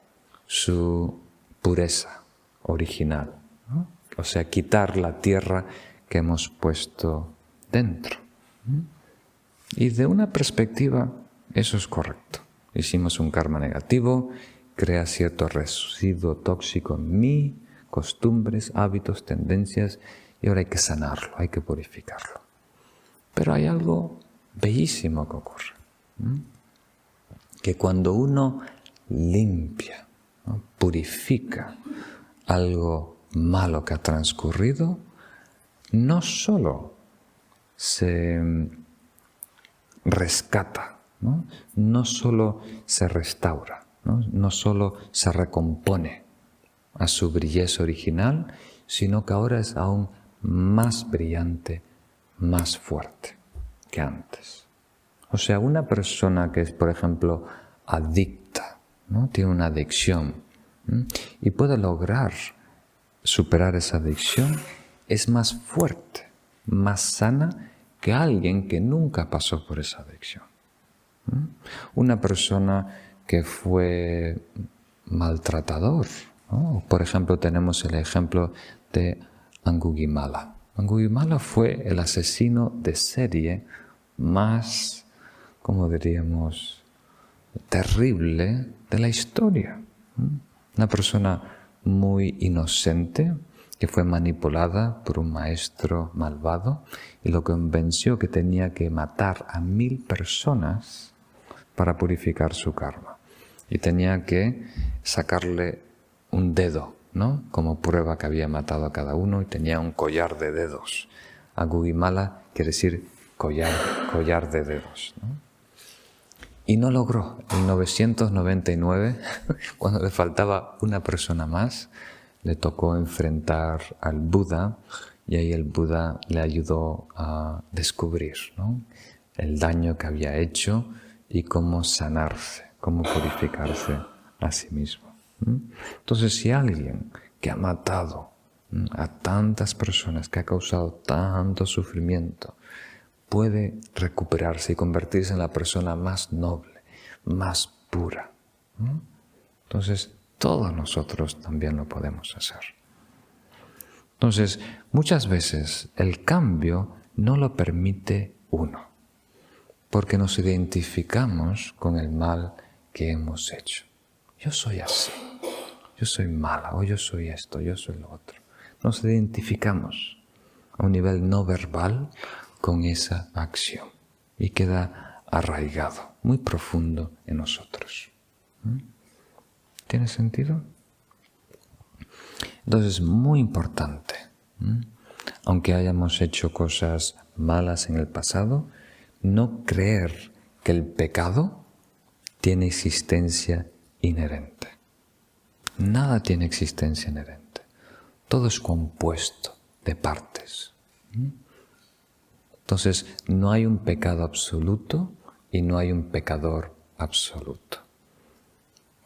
su pureza original. o sea, quitar la tierra que hemos puesto dentro. Y de una perspectiva, eso es correcto. Hicimos un karma negativo, crea cierto residuo tóxico en mí, costumbres, hábitos, tendencias, y ahora hay que sanarlo, hay que purificarlo. Pero hay algo bellísimo que ocurre, que cuando uno limpia, purifica algo malo que ha transcurrido, no solo se rescata, no, no solo se restaura, ¿no? solo se recompone a su brilleza original, sino que ahora es aún más brillante, más fuerte que antes. O sea, una persona que es, por ejemplo, adicta, ¿no? tiene una adicción y puede lograr superar esa adicción es más fuerte, más sana que alguien que nunca pasó por esa adicción. Una persona que fue maltratador. Por ejemplo, tenemos el ejemplo de Angugimala. Angugimala fue el asesino de serie más, como diríamos, terrible de la historia. Una persona muy inocente, que fue manipulada por un maestro malvado y lo convenció que tenía que matar a mil personas para purificar su karma. Y tenía que sacarle un dedo, ¿no? Como prueba que había matado a cada uno y tenía un collar de dedos. Agugimala quiere decir collar, collar de dedos. Y no logró. En 999, cuando le faltaba una persona más, le tocó enfrentar al Buda y ahí el Buda le ayudó a descubrir el daño que había hecho y cómo sanarse, cómo purificarse a sí mismo. Entonces, si alguien que ha matado a tantas personas, que ha causado tanto sufrimiento, puede recuperarse y convertirse en la persona más noble, más pura. Entonces, todos nosotros también lo podemos hacer. Entonces, muchas veces el cambio no lo permite uno, porque nos identificamos con el mal que hemos hecho. Yo soy así, yo soy mala, o yo soy esto, yo soy lo otro. Nos identificamos a un nivel no verbal con esa acción y queda arraigado, muy profundo en nosotros. ¿Mm? ¿Tiene sentido? Entonces es muy importante, ¿Mm? aunque hayamos hecho cosas malas en el pasado, no creer que el pecado tiene existencia inherente. Nada tiene existencia inherente. Todo es compuesto de partes. ¿Mm? Entonces, no hay un pecado absoluto y no hay un pecador absoluto.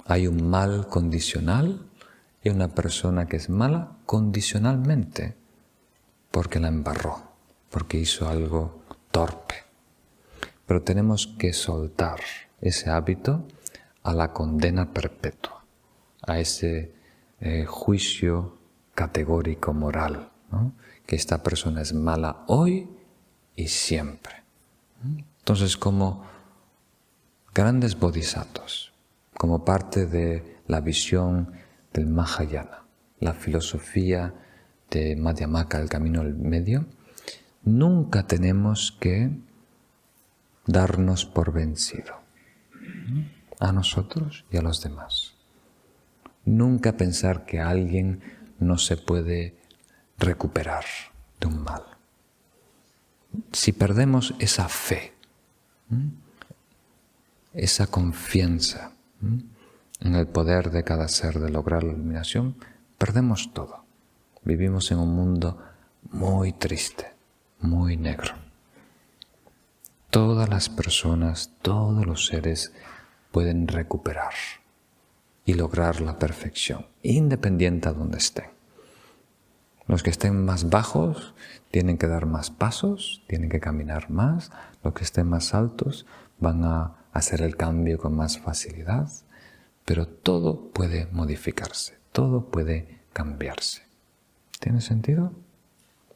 Hay un mal condicional y una persona que es mala condicionalmente porque la embarró, porque hizo algo torpe. Pero tenemos que soltar ese hábito a la condena perpetua, a ese eh, juicio categórico moral, que esta persona es mala hoy y siempre. Entonces, como grandes bodhisattvas, como parte de la visión del Mahayana, la filosofía de Madhyamaka, el camino del medio, nunca tenemos que darnos por vencido a nosotros y a los demás. Nunca pensar que alguien no se puede recuperar de un mal si perdemos esa fe, esa confianza en el poder de cada ser de lograr la iluminación, perdemos todo. Vivimos en un mundo muy triste, muy negro. Todas las personas, todos los seres pueden recuperar y lograr la perfección, independiente a donde estén. Los que estén más bajos tienen que dar más pasos, tienen que caminar más. Los que estén más altos van a hacer el cambio con más facilidad. Pero todo puede modificarse, todo puede cambiarse. ¿Tiene sentido?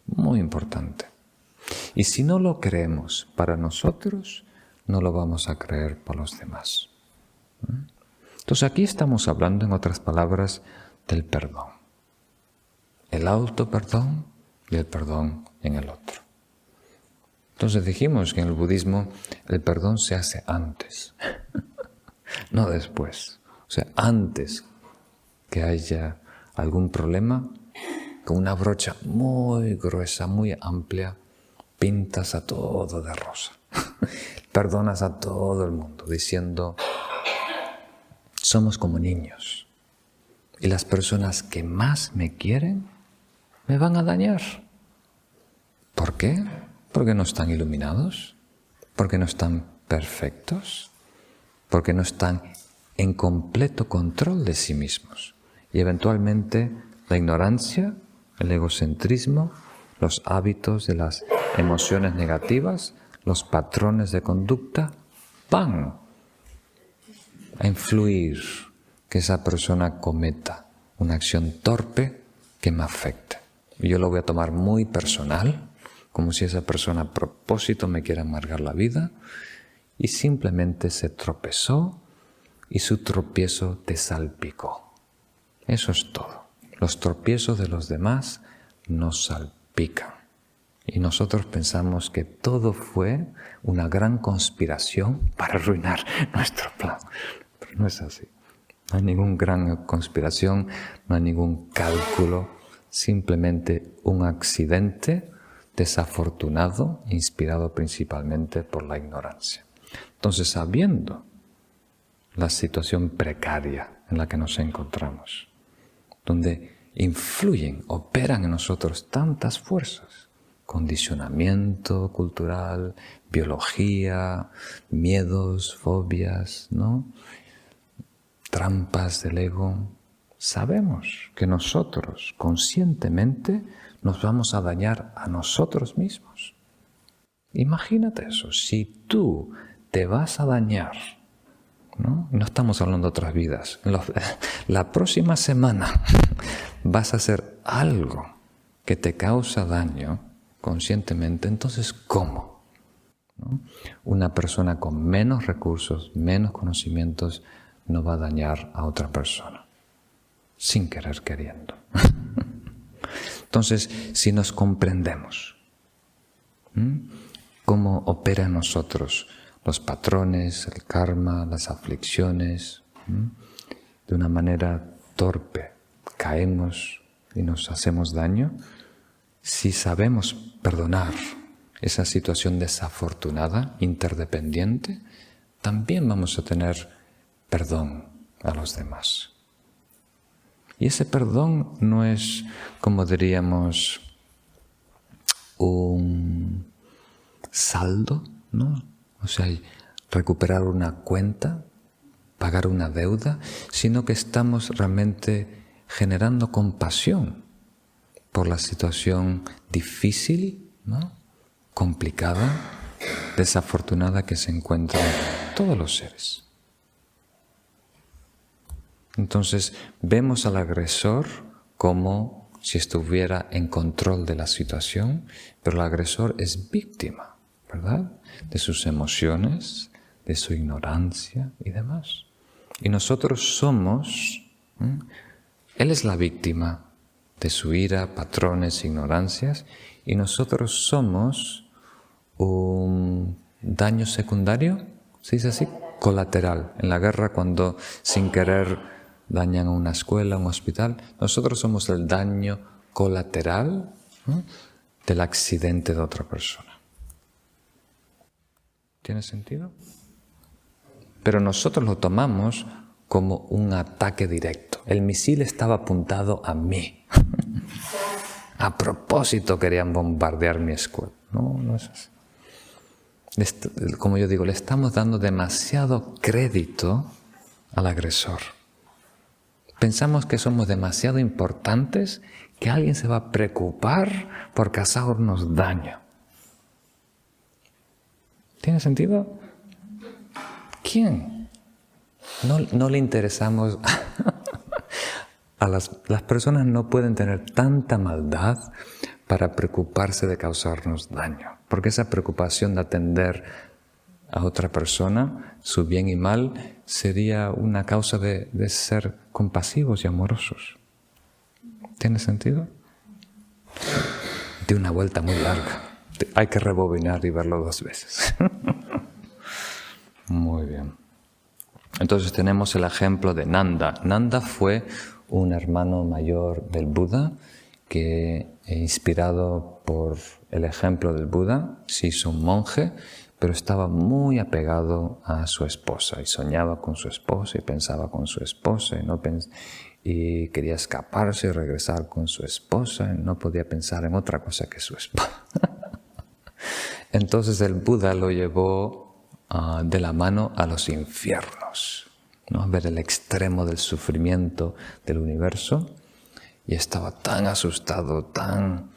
Muy importante. Y si no lo creemos para nosotros, no lo vamos a creer para los demás. Entonces aquí estamos hablando, en otras palabras, del perdón el auto perdón y el perdón en el otro. Entonces dijimos que en el budismo el perdón se hace antes, no después. O sea, antes que haya algún problema, con una brocha muy gruesa, muy amplia, pintas a todo de rosa. Perdonas a todo el mundo diciendo, somos como niños. Y las personas que más me quieren me van a dañar. ¿Por qué? Porque no están iluminados, porque no están perfectos, porque no están en completo control de sí mismos. Y eventualmente la ignorancia, el egocentrismo, los hábitos de las emociones negativas, los patrones de conducta, van a influir que esa persona cometa una acción torpe que me afecte yo lo voy a tomar muy personal, como si esa persona a propósito me quiera amargar la vida, y simplemente se tropezó y su tropiezo te salpicó. Eso es todo. Los tropiezos de los demás nos salpican. Y nosotros pensamos que todo fue una gran conspiración para arruinar nuestro plan. No es así. No hay ninguna gran conspiración, no hay ningún cálculo, simplemente un accidente desafortunado, inspirado principalmente por la ignorancia. Entonces, sabiendo la situación precaria en la que nos encontramos, donde influyen, operan en nosotros tantas fuerzas, condicionamiento cultural, biología, miedos, fobias, ¿no? Trampas del ego, sabemos que nosotros conscientemente nos vamos a dañar a nosotros mismos. Imagínate eso, si tú te vas a dañar, ¿no? no estamos hablando de otras vidas, la próxima semana vas a hacer algo que te causa daño conscientemente, entonces ¿cómo? Una persona con menos recursos, menos conocimientos, no va a dañar a otra persona, sin querer queriendo. Entonces, si nos comprendemos cómo opera en nosotros los patrones, el karma, las aflicciones, de una manera torpe, caemos y nos hacemos daño, si sabemos perdonar esa situación desafortunada, interdependiente, también vamos a tener perdón a los demás. Y ese perdón no es, como diríamos, un saldo, ¿no? O sea, recuperar una cuenta, pagar una deuda, sino que estamos realmente generando compasión por la situación difícil, complicada, desafortunada que se encuentran todos los seres. Entonces vemos al agresor como si estuviera en control de la situación, pero el agresor es víctima, ¿verdad? De sus emociones, de su ignorancia y demás. Y nosotros somos, él es la víctima de su ira, patrones, ignorancias, y nosotros somos un daño secundario, ¿se dice así? Colateral. En la guerra cuando sin querer dañan una escuela, un hospital. Nosotros somos el daño colateral del accidente de otra persona. ¿Tiene sentido? Pero nosotros lo tomamos como un ataque directo. El misil estaba apuntado a mí. a propósito querían bombardear mi escuela. No, no es así. Como yo digo, le estamos dando demasiado crédito al agresor. Pensamos que somos demasiado importantes que alguien se va a preocupar por causarnos daño. ¿Tiene sentido? ¿Quién? No, le interesamos. las, las personas no pueden tener tanta maldad para preocuparse de causarnos daño, porque esa preocupación de atender a otra persona, su bien y mal, sería una causa de, ser compasivos y amorosos. ¿Tiene sentido? De una vuelta muy larga. Hay que rebobinar y verlo dos veces. muy bien. Entonces tenemos el ejemplo de Nanda. Nanda fue un hermano mayor del Buda que, inspirado por el ejemplo del Buda, se hizo un monje pero estaba muy apegado a su esposa y soñaba con su esposa y pensaba con su esposa y, quería escaparse y regresar con su esposa y no podía pensar en otra cosa que su esposa. Entonces el Buda lo llevó ah, de la mano a los infiernos, ¿no? a ver el extremo del sufrimiento del universo y estaba tan asustado, tan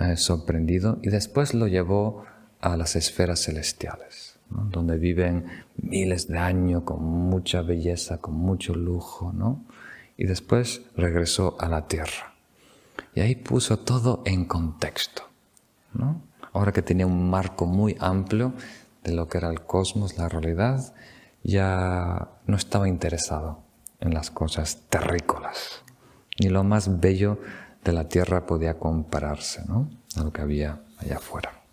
eh, sorprendido y después lo llevó a las esferas celestiales, donde viven miles de años con mucha belleza, con mucho lujo, ¿no? y después regresó a la tierra. Y ahí puso todo en contexto. ¿no? Ahora que tenía un marco muy amplio de lo que era el cosmos, la realidad, ya no estaba interesado en las cosas terrícolas, ni lo más bello de la tierra podía compararse a lo que había allá afuera.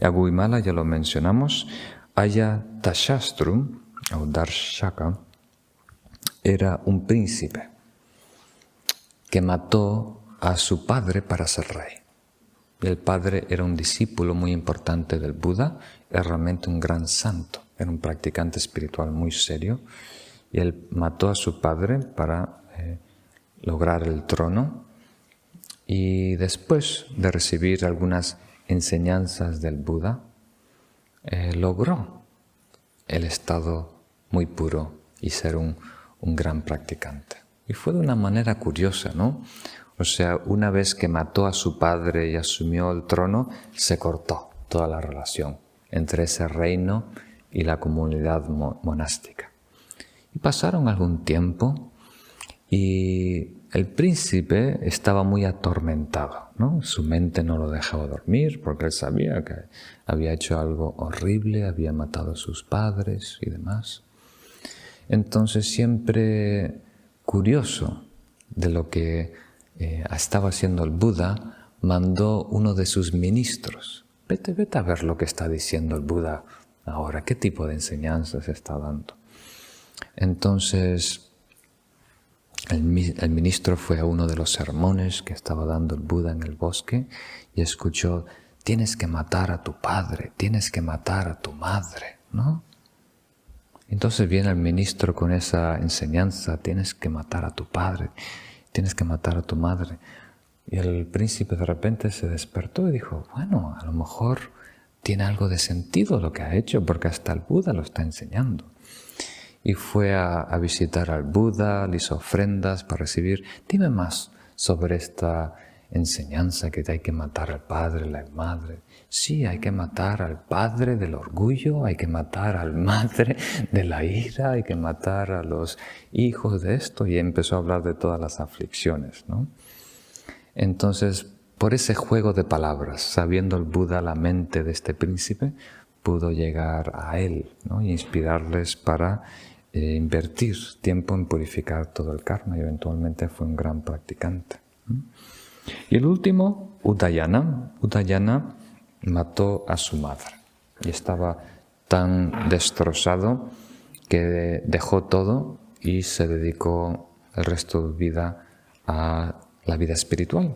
Y a Guimala ya lo mencionamos, Aya Tashastru, o Darshaka, era un príncipe que mató a su padre para ser rey. El padre era un discípulo muy importante del Buda, era realmente un gran santo, era un practicante espiritual muy serio, y él mató a su padre para eh, lograr el trono, y después de recibir algunas enseñanzas del Buda, eh, logró el estado muy puro y ser un, un gran practicante. Y fue de una manera curiosa, ¿no? O sea, una vez que mató a su padre y asumió el trono, se cortó toda la relación entre ese reino y la comunidad monástica. Y pasaron algún tiempo y el príncipe estaba muy atormentado, Su mente no lo dejaba dormir porque él sabía que había hecho algo horrible, había matado a sus padres y demás. Entonces siempre curioso de lo que eh, estaba haciendo el Buda, mandó uno de sus ministros. Vete, vete a ver lo que está diciendo el Buda ahora, qué tipo de enseñanzas está dando. Entonces, el, ministro fue a uno de los sermones que estaba dando el Buda en el bosque y escuchó, tienes que matar a tu padre, tienes que matar a tu madre, ¿no? Entonces viene el ministro con esa enseñanza, tienes que matar a tu padre, tienes que matar a tu madre. Y el príncipe de repente se despertó y dijo, bueno, a lo mejor tiene algo de sentido lo que ha hecho, porque hasta el Buda lo está enseñando. Y fue a, visitar al Buda, le hizo ofrendas para recibir, dime más sobre esta enseñanza que hay que matar al padre, la madre. Sí, hay que matar al padre del orgullo, hay que matar al madre de la ira, hay que matar a los hijos de esto. Y empezó a hablar de todas las aflicciones. ¿no? Entonces, por ese juego de palabras, sabiendo el Buda la mente de este príncipe, pudo llegar a él ¿no? y inspirarles para eh, invertir tiempo en purificar todo el karma y eventualmente fue un gran practicante. Y el último, Udayana. Udayana mató a su madre y estaba tan destrozado que dejó todo y se dedicó el resto de vida a la vida espiritual.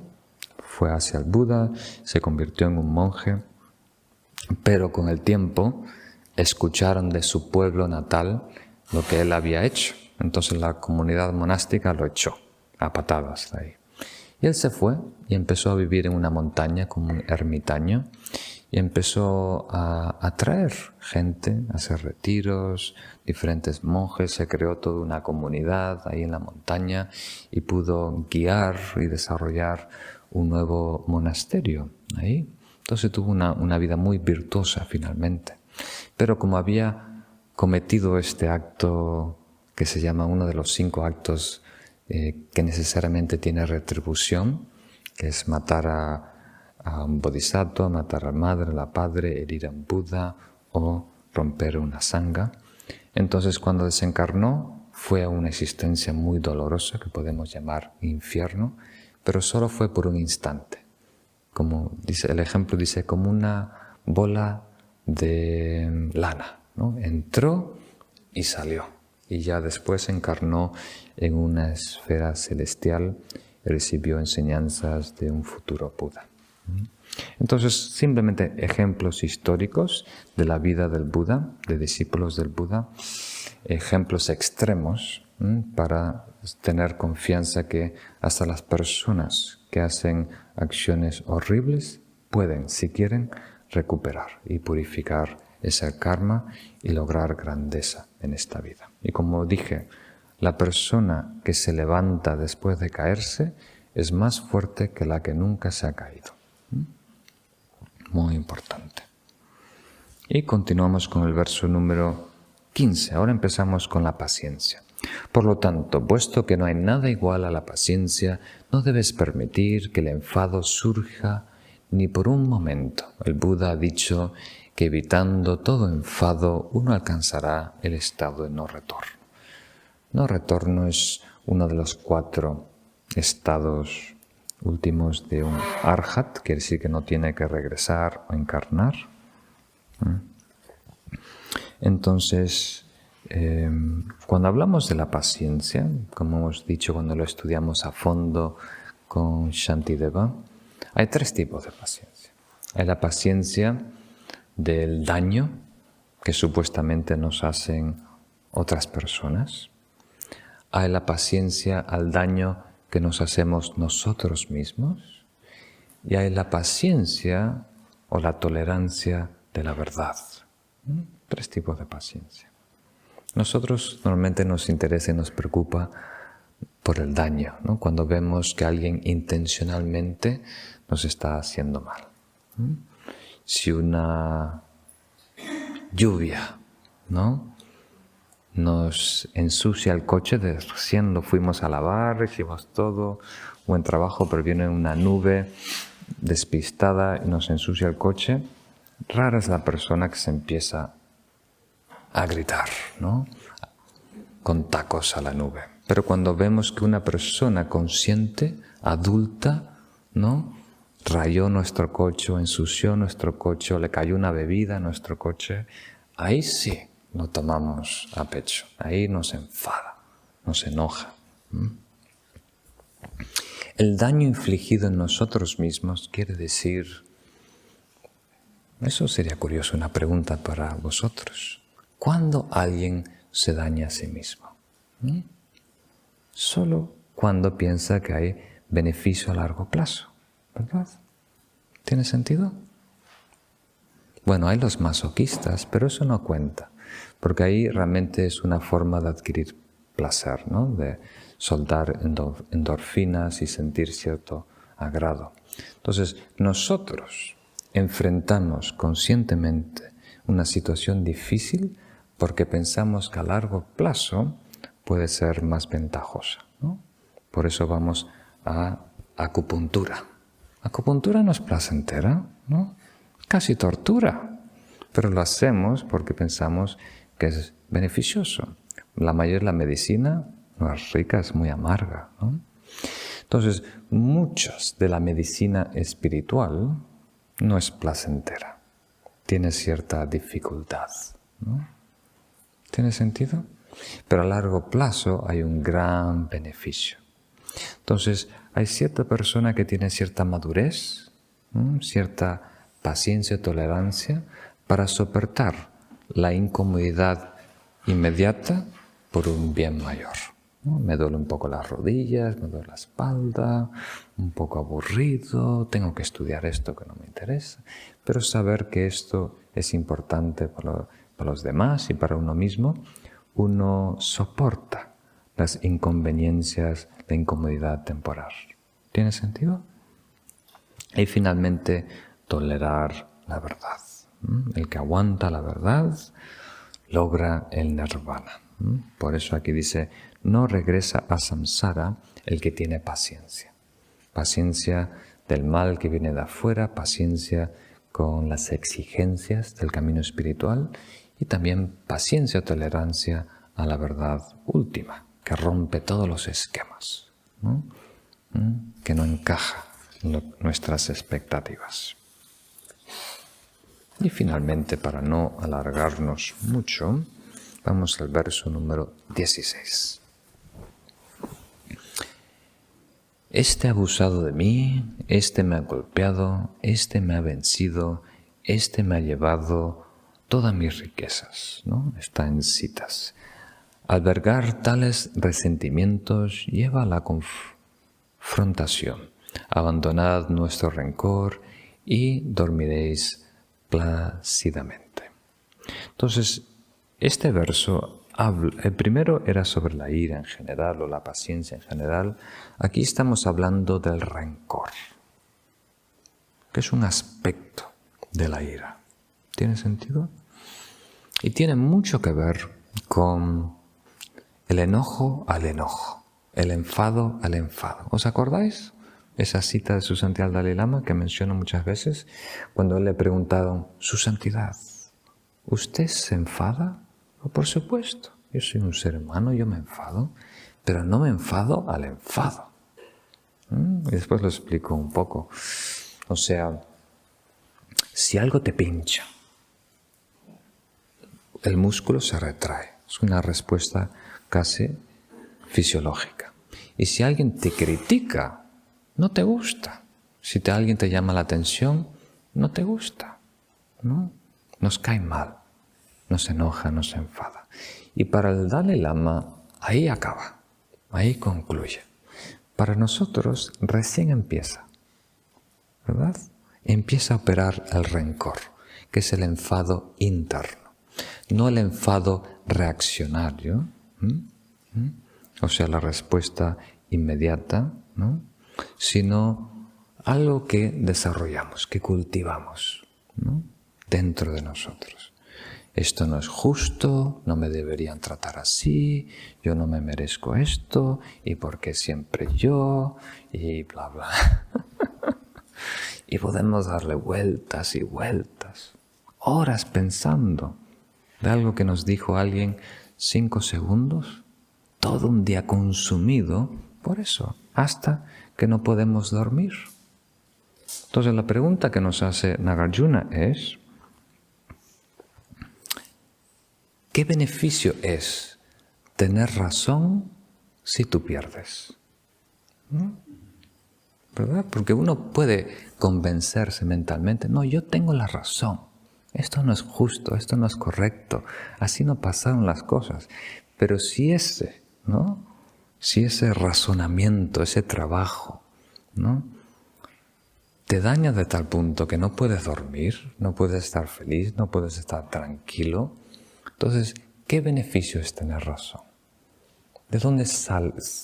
Fue hacia el Buda, se convirtió en un monje, pero con el tiempo escucharon de su pueblo natal lo que él había hecho. Entonces la comunidad monástica lo echó a patadas de ahí. Y él se fue y empezó a vivir en una montaña como un ermitaño y empezó a atraer gente, a hacer retiros, diferentes monjes, se creó toda una comunidad ahí en la montaña y pudo guiar y desarrollar un nuevo monasterio ahí. Entonces tuvo una, una vida muy virtuosa finalmente. Pero como había cometido este acto que se llama uno de los cinco actos eh, que necesariamente tiene retribución, que es matar a, un bodhisattva, matar a la madre, a la padre, herir a un Buda o romper una sanga. Entonces cuando desencarnó fue una existencia muy dolorosa que podemos llamar infierno, pero solo fue por un instante. Como dice el ejemplo dice como una bola de lana, ¿no? Entró y salió y ya después encarnó en una esfera celestial recibió enseñanzas de un futuro Buda. Entonces, simplemente ejemplos históricos de la vida del Buda, de discípulos del Buda, ejemplos extremos para tener confianza que hasta las personas que hacen acciones horribles pueden, si quieren, recuperar y purificar ese karma y lograr grandeza en esta vida. Y como dije, la persona que se levanta después de caerse es más fuerte que la que nunca se ha caído. ¿Mm? Muy importante. Y continuamos con el verso número 15. Ahora empezamos con la paciencia. Por lo tanto, puesto que no hay nada igual a la paciencia, no debes permitir que el enfado surja ni por un momento. El Buda ha dicho que evitando todo enfado uno alcanzará el estado de no retorno. No retorno es uno de los cuatro estados últimos de un arhat, quiere decir que no tiene que regresar o encarnar. Entonces, eh, cuando hablamos de la paciencia, como hemos dicho cuando lo estudiamos a fondo con Shantideva, hay tres tipos de paciencia. Hay la paciencia del daño que supuestamente nos hacen otras personas. Hay la paciencia al daño que nos hacemos nosotros mismos. Y hay la paciencia o la tolerancia de la verdad. ¿Mm? Tres tipos de paciencia. Nosotros normalmente nos interesa y nos preocupa por el daño, ¿no? cuando vemos que alguien intencionalmente nos está haciendo mal. ¿Mm? Si una lluvia ¿no? nos ensucia el coche, de lo fuimos a lavar, hicimos todo, buen trabajo, pero viene una nube despistada y nos ensucia el coche, rara es la persona que se empieza a gritar, ¿no? Con tacos a la nube. Pero cuando vemos que una persona consciente, adulta, ¿no? Rayó nuestro coche, ensució nuestro coche, le cayó una bebida a nuestro coche, ahí sí lo tomamos a pecho, ahí nos enfada, nos enoja. El daño infligido en nosotros mismos quiere decir, eso sería curioso, una pregunta para vosotros. ¿Cuándo alguien se daña a sí mismo? Solo cuando piensa que hay beneficio a largo plazo, ¿verdad? ¿Tiene sentido? Bueno, hay los masoquistas, pero eso no cuenta, porque ahí realmente es una forma de adquirir placer, ¿no? de soltar endorfinas y sentir cierto agrado. Entonces, nosotros enfrentamos conscientemente una situación difícil porque pensamos que a largo plazo puede ser más ventajosa. ¿no? Por eso vamos a acupuntura. Acupuntura no es placentera, ¿no? casi tortura, pero lo hacemos porque pensamos que es beneficioso. La mayoría de la medicina no es rica, es muy amarga. Entonces, muchas de la medicina espiritual no es placentera, tiene cierta dificultad. ¿Tiene sentido? Pero a largo plazo hay un gran beneficio. Entonces, hay cierta persona que tiene cierta madurez, cierta paciencia, tolerancia para soportar la incomodidad inmediata por un bien mayor. Me duele un poco las rodillas, me duele la espalda, un poco aburrido, tengo que estudiar esto que no me interesa, pero saber que esto es importante para, para los demás y para uno mismo, uno soporta las inconveniencias, la incomodidad temporal. ¿Tiene sentido? Y finalmente, tolerar la verdad. El que aguanta la verdad logra el nirvana. Por eso aquí dice, no regresa a samsara el que tiene paciencia. Paciencia del mal que viene de afuera, paciencia con las exigencias del camino espiritual y también paciencia o tolerancia a la verdad última, que rompe todos los esquemas, que no encaja en nuestras expectativas. Y finalmente, para no alargarnos mucho, vamos al verso número 16. Este ha abusado de mí, este me ha golpeado, este me ha vencido, este me ha llevado todas mis riquezas, ¿no? Está en citas. Albergar tales resentimientos lleva a la confrontación. Abandonad nuestro rencor y dormiréis plácidamente. Entonces, este verso, el primero era sobre la ira en general o la paciencia en general. Aquí estamos hablando del rencor, que es un aspecto de la ira. ¿Tiene sentido? Y tiene mucho que ver con el enojo al enojo, el enfado al enfado. ¿Os acordáis? esa cita de su santidad Dalai Lama que menciono muchas veces, cuando le preguntaron, Su santidad, ¿usted se enfada? Por supuesto, yo soy un ser humano, yo me enfado, pero no me enfado al enfado. Y después lo explico un poco. O sea, si algo te pincha, el músculo se retrae. Es una respuesta casi fisiológica. Y si alguien te critica, no te gusta. Si alguien te llama la atención, no te gusta. ¿no? Nos cae mal, nos enoja, nos enfada. Y para el Dalai Lama, ahí acaba, ahí concluye. Para nosotros recién empieza, ¿verdad? Empieza a operar el rencor, que es el enfado interno, no el enfado reaccionario, o sea, la respuesta inmediata, ¿no? sino algo que desarrollamos, que cultivamos dentro de nosotros. Esto no es justo, no me deberían tratar así, yo no me merezco esto, y por qué siempre yo, y bla, bla. y podemos darle vueltas y vueltas, horas pensando de algo que nos dijo alguien cinco segundos, todo un día consumido por eso, hasta que no podemos dormir. Entonces la pregunta que nos hace Nagarjuna es, ¿qué beneficio es tener razón si tú pierdes? ¿Verdad? Porque uno puede convencerse mentalmente, no, yo tengo la razón, esto no es justo, esto no es correcto, así no pasaron las cosas. Pero si ese, ¿no? Si ese razonamiento, ese trabajo, ¿no? te daña de tal punto que no puedes dormir, no puedes estar feliz, no puedes estar tranquilo. Entonces, ¿qué beneficio es tener razón? ¿De dónde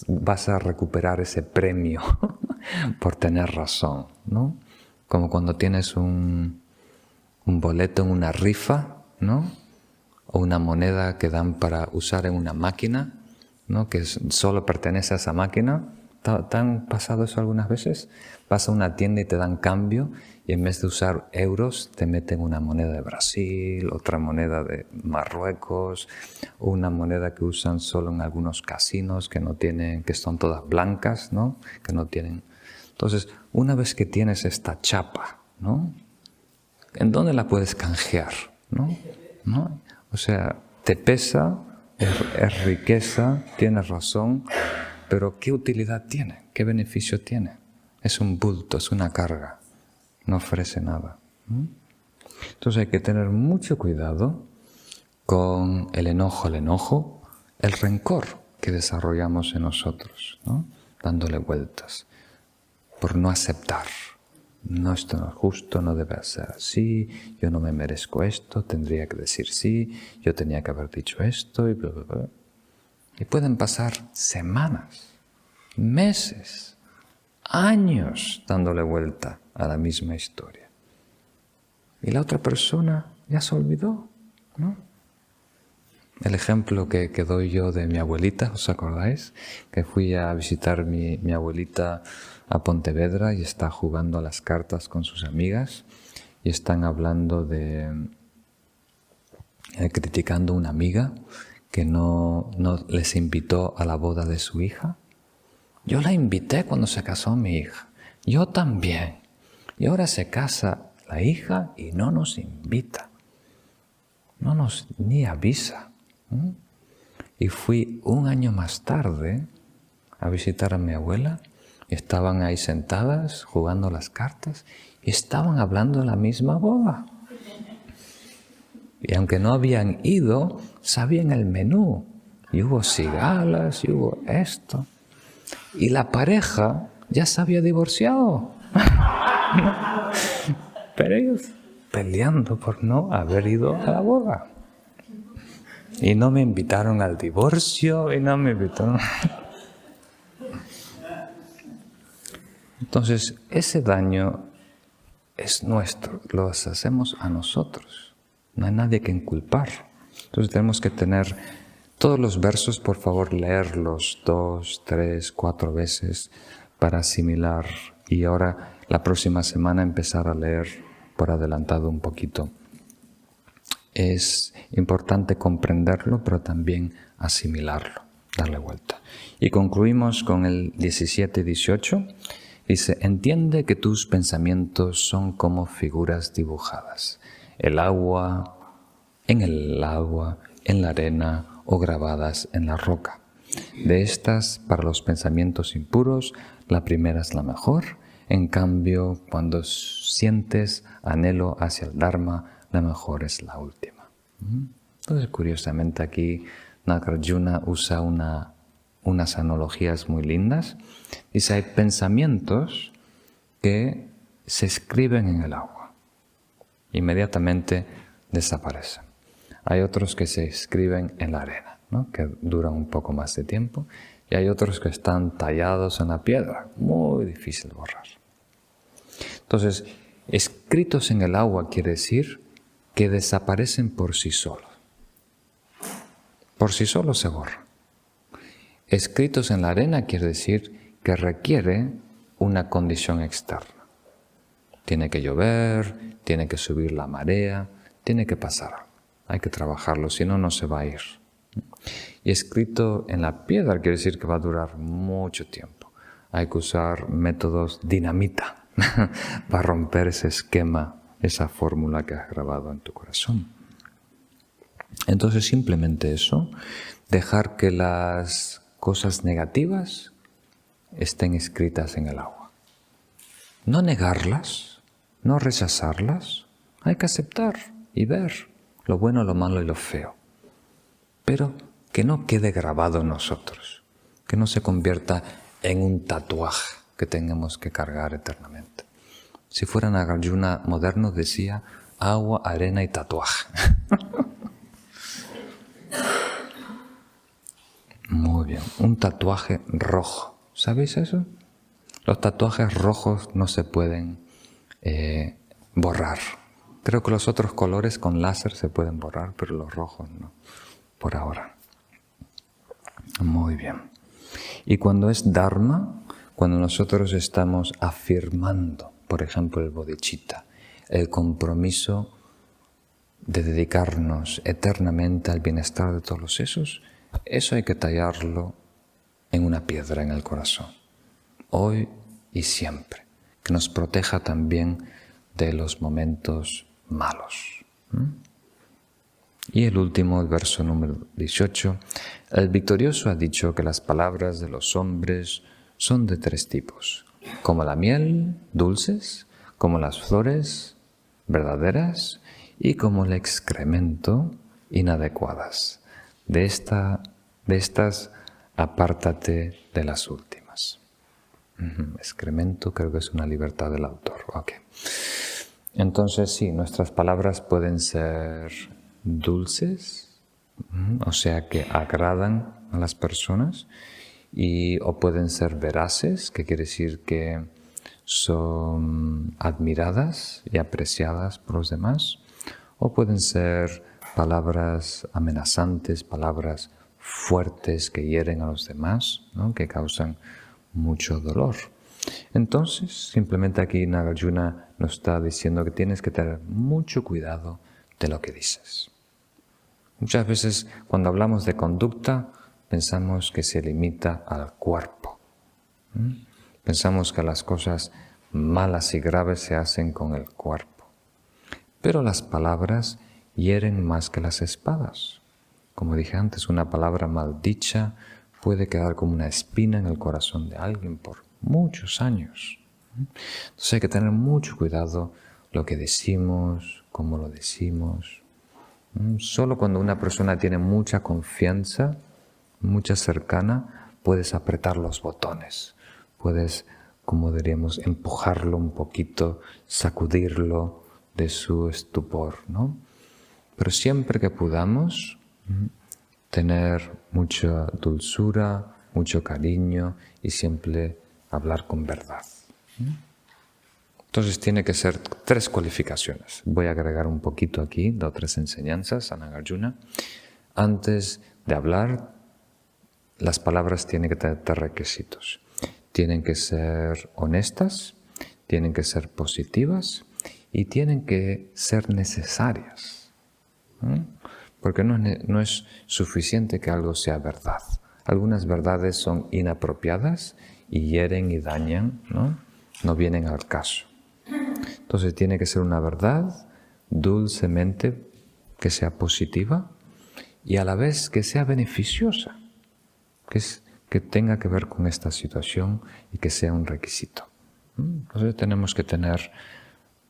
vas a recuperar ese premio por tener razón? ¿no? Como cuando tienes un, un boleto en una rifa, ¿no? o una moneda que dan para usar en una máquina, ¿no? que solo pertenece a esa máquina ¿Te han pasado eso algunas veces? Vas a una tienda y te dan cambio y en vez de usar euros te meten una moneda de Brasil, otra moneda de Marruecos, una moneda que usan solo en algunos casinos que no tienen, que son todas blancas, ¿no? Que no tienen. Entonces, una vez que tienes esta chapa, ¿no? ¿En dónde la puedes canjear? ¿No? ¿No? O sea, te pesa, es riqueza, tienes razón, pero ¿qué utilidad tiene? ¿Qué beneficio tiene? Es un bulto, es una carga, no ofrece nada. Entonces hay que tener mucho cuidado con el enojo, el enojo, el rencor que desarrollamos en nosotros, dándole vueltas, por no aceptar. No, esto no es justo, no debe ser así, yo no me merezco esto, tendría que decir sí, yo tenía que haber dicho esto y. Y pueden pasar semanas, meses, años dándole vuelta a la misma historia. Y la otra persona ya se olvidó, ¿no? El ejemplo que, doy yo de mi abuelita, ¿os acordáis? Que fui a visitar mi, mi abuelita a Pontevedra y está jugando a las cartas con sus amigas y están hablando de, eh, criticando a una amiga que no, no les invitó a la boda de su hija? Yo la invité cuando se casó mi hija. Yo también. Y ahora se casa la hija y no nos invita. No nos ni avisa. Y fui un año más tarde a visitar a mi abuela estaban ahí sentadas jugando las cartas y estaban hablando la misma boda. Y aunque no habían ido, sabían el menú. Y hubo cigalas, y hubo esto. Y la pareja ya se había divorciado. Pero ellos peleando por no haber ido a la boda. Y no me invitaron al divorcio y no me invitaron. Entonces, ese daño es nuestro, lo hacemos a nosotros. No hay nadie que inculpar. Entonces tenemos que tener todos los versos, por favor, leerlos dos, tres, cuatro veces para asimilar y ahora la próxima semana empezar a leer por adelantado un poquito. Es importante comprenderlo, pero también asimilarlo. darle vuelta. Y concluimos con el 17-18. Dice, entiende que tus pensamientos son como figuras dibujadas. El agua, en el agua, en la arena o grabadas en la roca. De estas, para los pensamientos impuros, la primera es la mejor. En cambio, cuando sientes anhelo hacia el Dharma, la mejor es la última. Entonces, curiosamente aquí Nagarjuna usa una, unas analogías muy lindas. Dice, hay pensamientos que se escriben en el agua. Inmediatamente desaparecen. Hay otros que se escriben en la arena, que duran un poco más de tiempo. Y hay otros que están tallados en la piedra. Muy difícil de borrar. Entonces, escritos en el agua quiere decir que desaparecen por sí solos. Por sí solos se borran. Escritos en la arena quiere decir que requiere una condición externa. Tiene que llover, tiene que subir la marea, tiene que pasar. Hay que trabajarlo, si no, no se va a ir. Y escrito en la piedra quiere decir que va a durar mucho tiempo. Hay que usar métodos dinamita para romper ese esquema esa fórmula que has grabado en tu corazón. Entonces simplemente eso, dejar que las cosas negativas estén escritas en el agua. No negarlas, no rechazarlas, hay que aceptar y ver lo bueno, lo malo y lo feo. Pero que no quede grabado en nosotros, que no se convierta en un tatuaje que tengamos que cargar eternamente. Si fuera Nagarjuna moderno, decía agua, arena y tatuaje. Muy bien, un tatuaje rojo. ¿Sabéis eso? Los tatuajes rojos no se pueden eh, borrar. Creo que los otros colores con láser se pueden borrar, pero los rojos no, por ahora. Muy bien. Y cuando es Dharma, cuando nosotros estamos afirmando por ejemplo el bodhicitta, el compromiso de dedicarnos eternamente al bienestar de todos los sesos, eso hay que tallarlo en una piedra en el corazón, hoy y siempre, que nos proteja también de los momentos malos. Y el último, el verso número 18, el victorioso ha dicho que las palabras de los hombres son de tres tipos, como la miel, dulces, como las flores, verdaderas, y como el excremento, inadecuadas. De, esta, de estas, apártate de las últimas. Excremento creo que es una libertad del autor. Entonces sí, nuestras palabras pueden ser dulces, o sea que agradan a las personas, y, o pueden ser veraces, que quiere decir que son admiradas y apreciadas por los demás, o pueden ser palabras amenazantes, palabras fuertes que hieren a los demás, que causan mucho dolor. Entonces, simplemente aquí Nagarjuna nos está diciendo que tienes que tener mucho cuidado de lo que dices. Muchas veces cuando hablamos de conducta, pensamos que se limita al cuerpo. Pensamos que las cosas malas y graves se hacen con el cuerpo. Pero las palabras hieren más que las espadas. Como dije antes, una palabra maldicha puede quedar como una espina en el corazón de alguien por muchos años. Entonces hay que tener mucho cuidado lo que decimos, cómo lo decimos. Solo cuando una persona tiene mucha confianza, mucha cercana, puedes apretar los botones, puedes, como diríamos, empujarlo un poquito, sacudirlo de su estupor, ¿no? Pero siempre que podamos, tener mucha dulzura, mucho cariño y siempre hablar con verdad. Entonces tiene que ser tres cualificaciones. Voy a agregar un poquito aquí de otras enseñanzas a. Antes de hablar, las palabras tienen que tener requisitos. Tienen que ser honestas, tienen que ser positivas y tienen que ser necesarias. Porque no es, no es suficiente que algo sea verdad. algunas verdades son inapropiadas y hieren y dañan, ¿no? no vienen al caso. Entonces tiene que ser una verdad dulcemente que sea positiva y a la vez que sea beneficiosa, que, es, que tenga que ver con esta situación y que sea un requisito. Entonces tenemos que tener,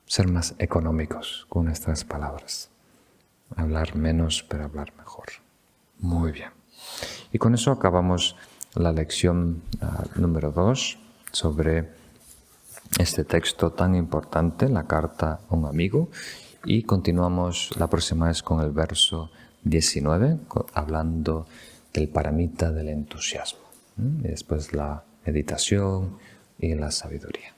ser más económicos con nuestras palabras, hablar menos pero hablar mejor. Muy bien. Y con eso acabamos la lección uh, número dos sobre este texto tan importante, la carta a un amigo, y continuamos la próxima vez con el verso 19, hablando del paramita del entusiasmo, y después la meditación y la sabiduría.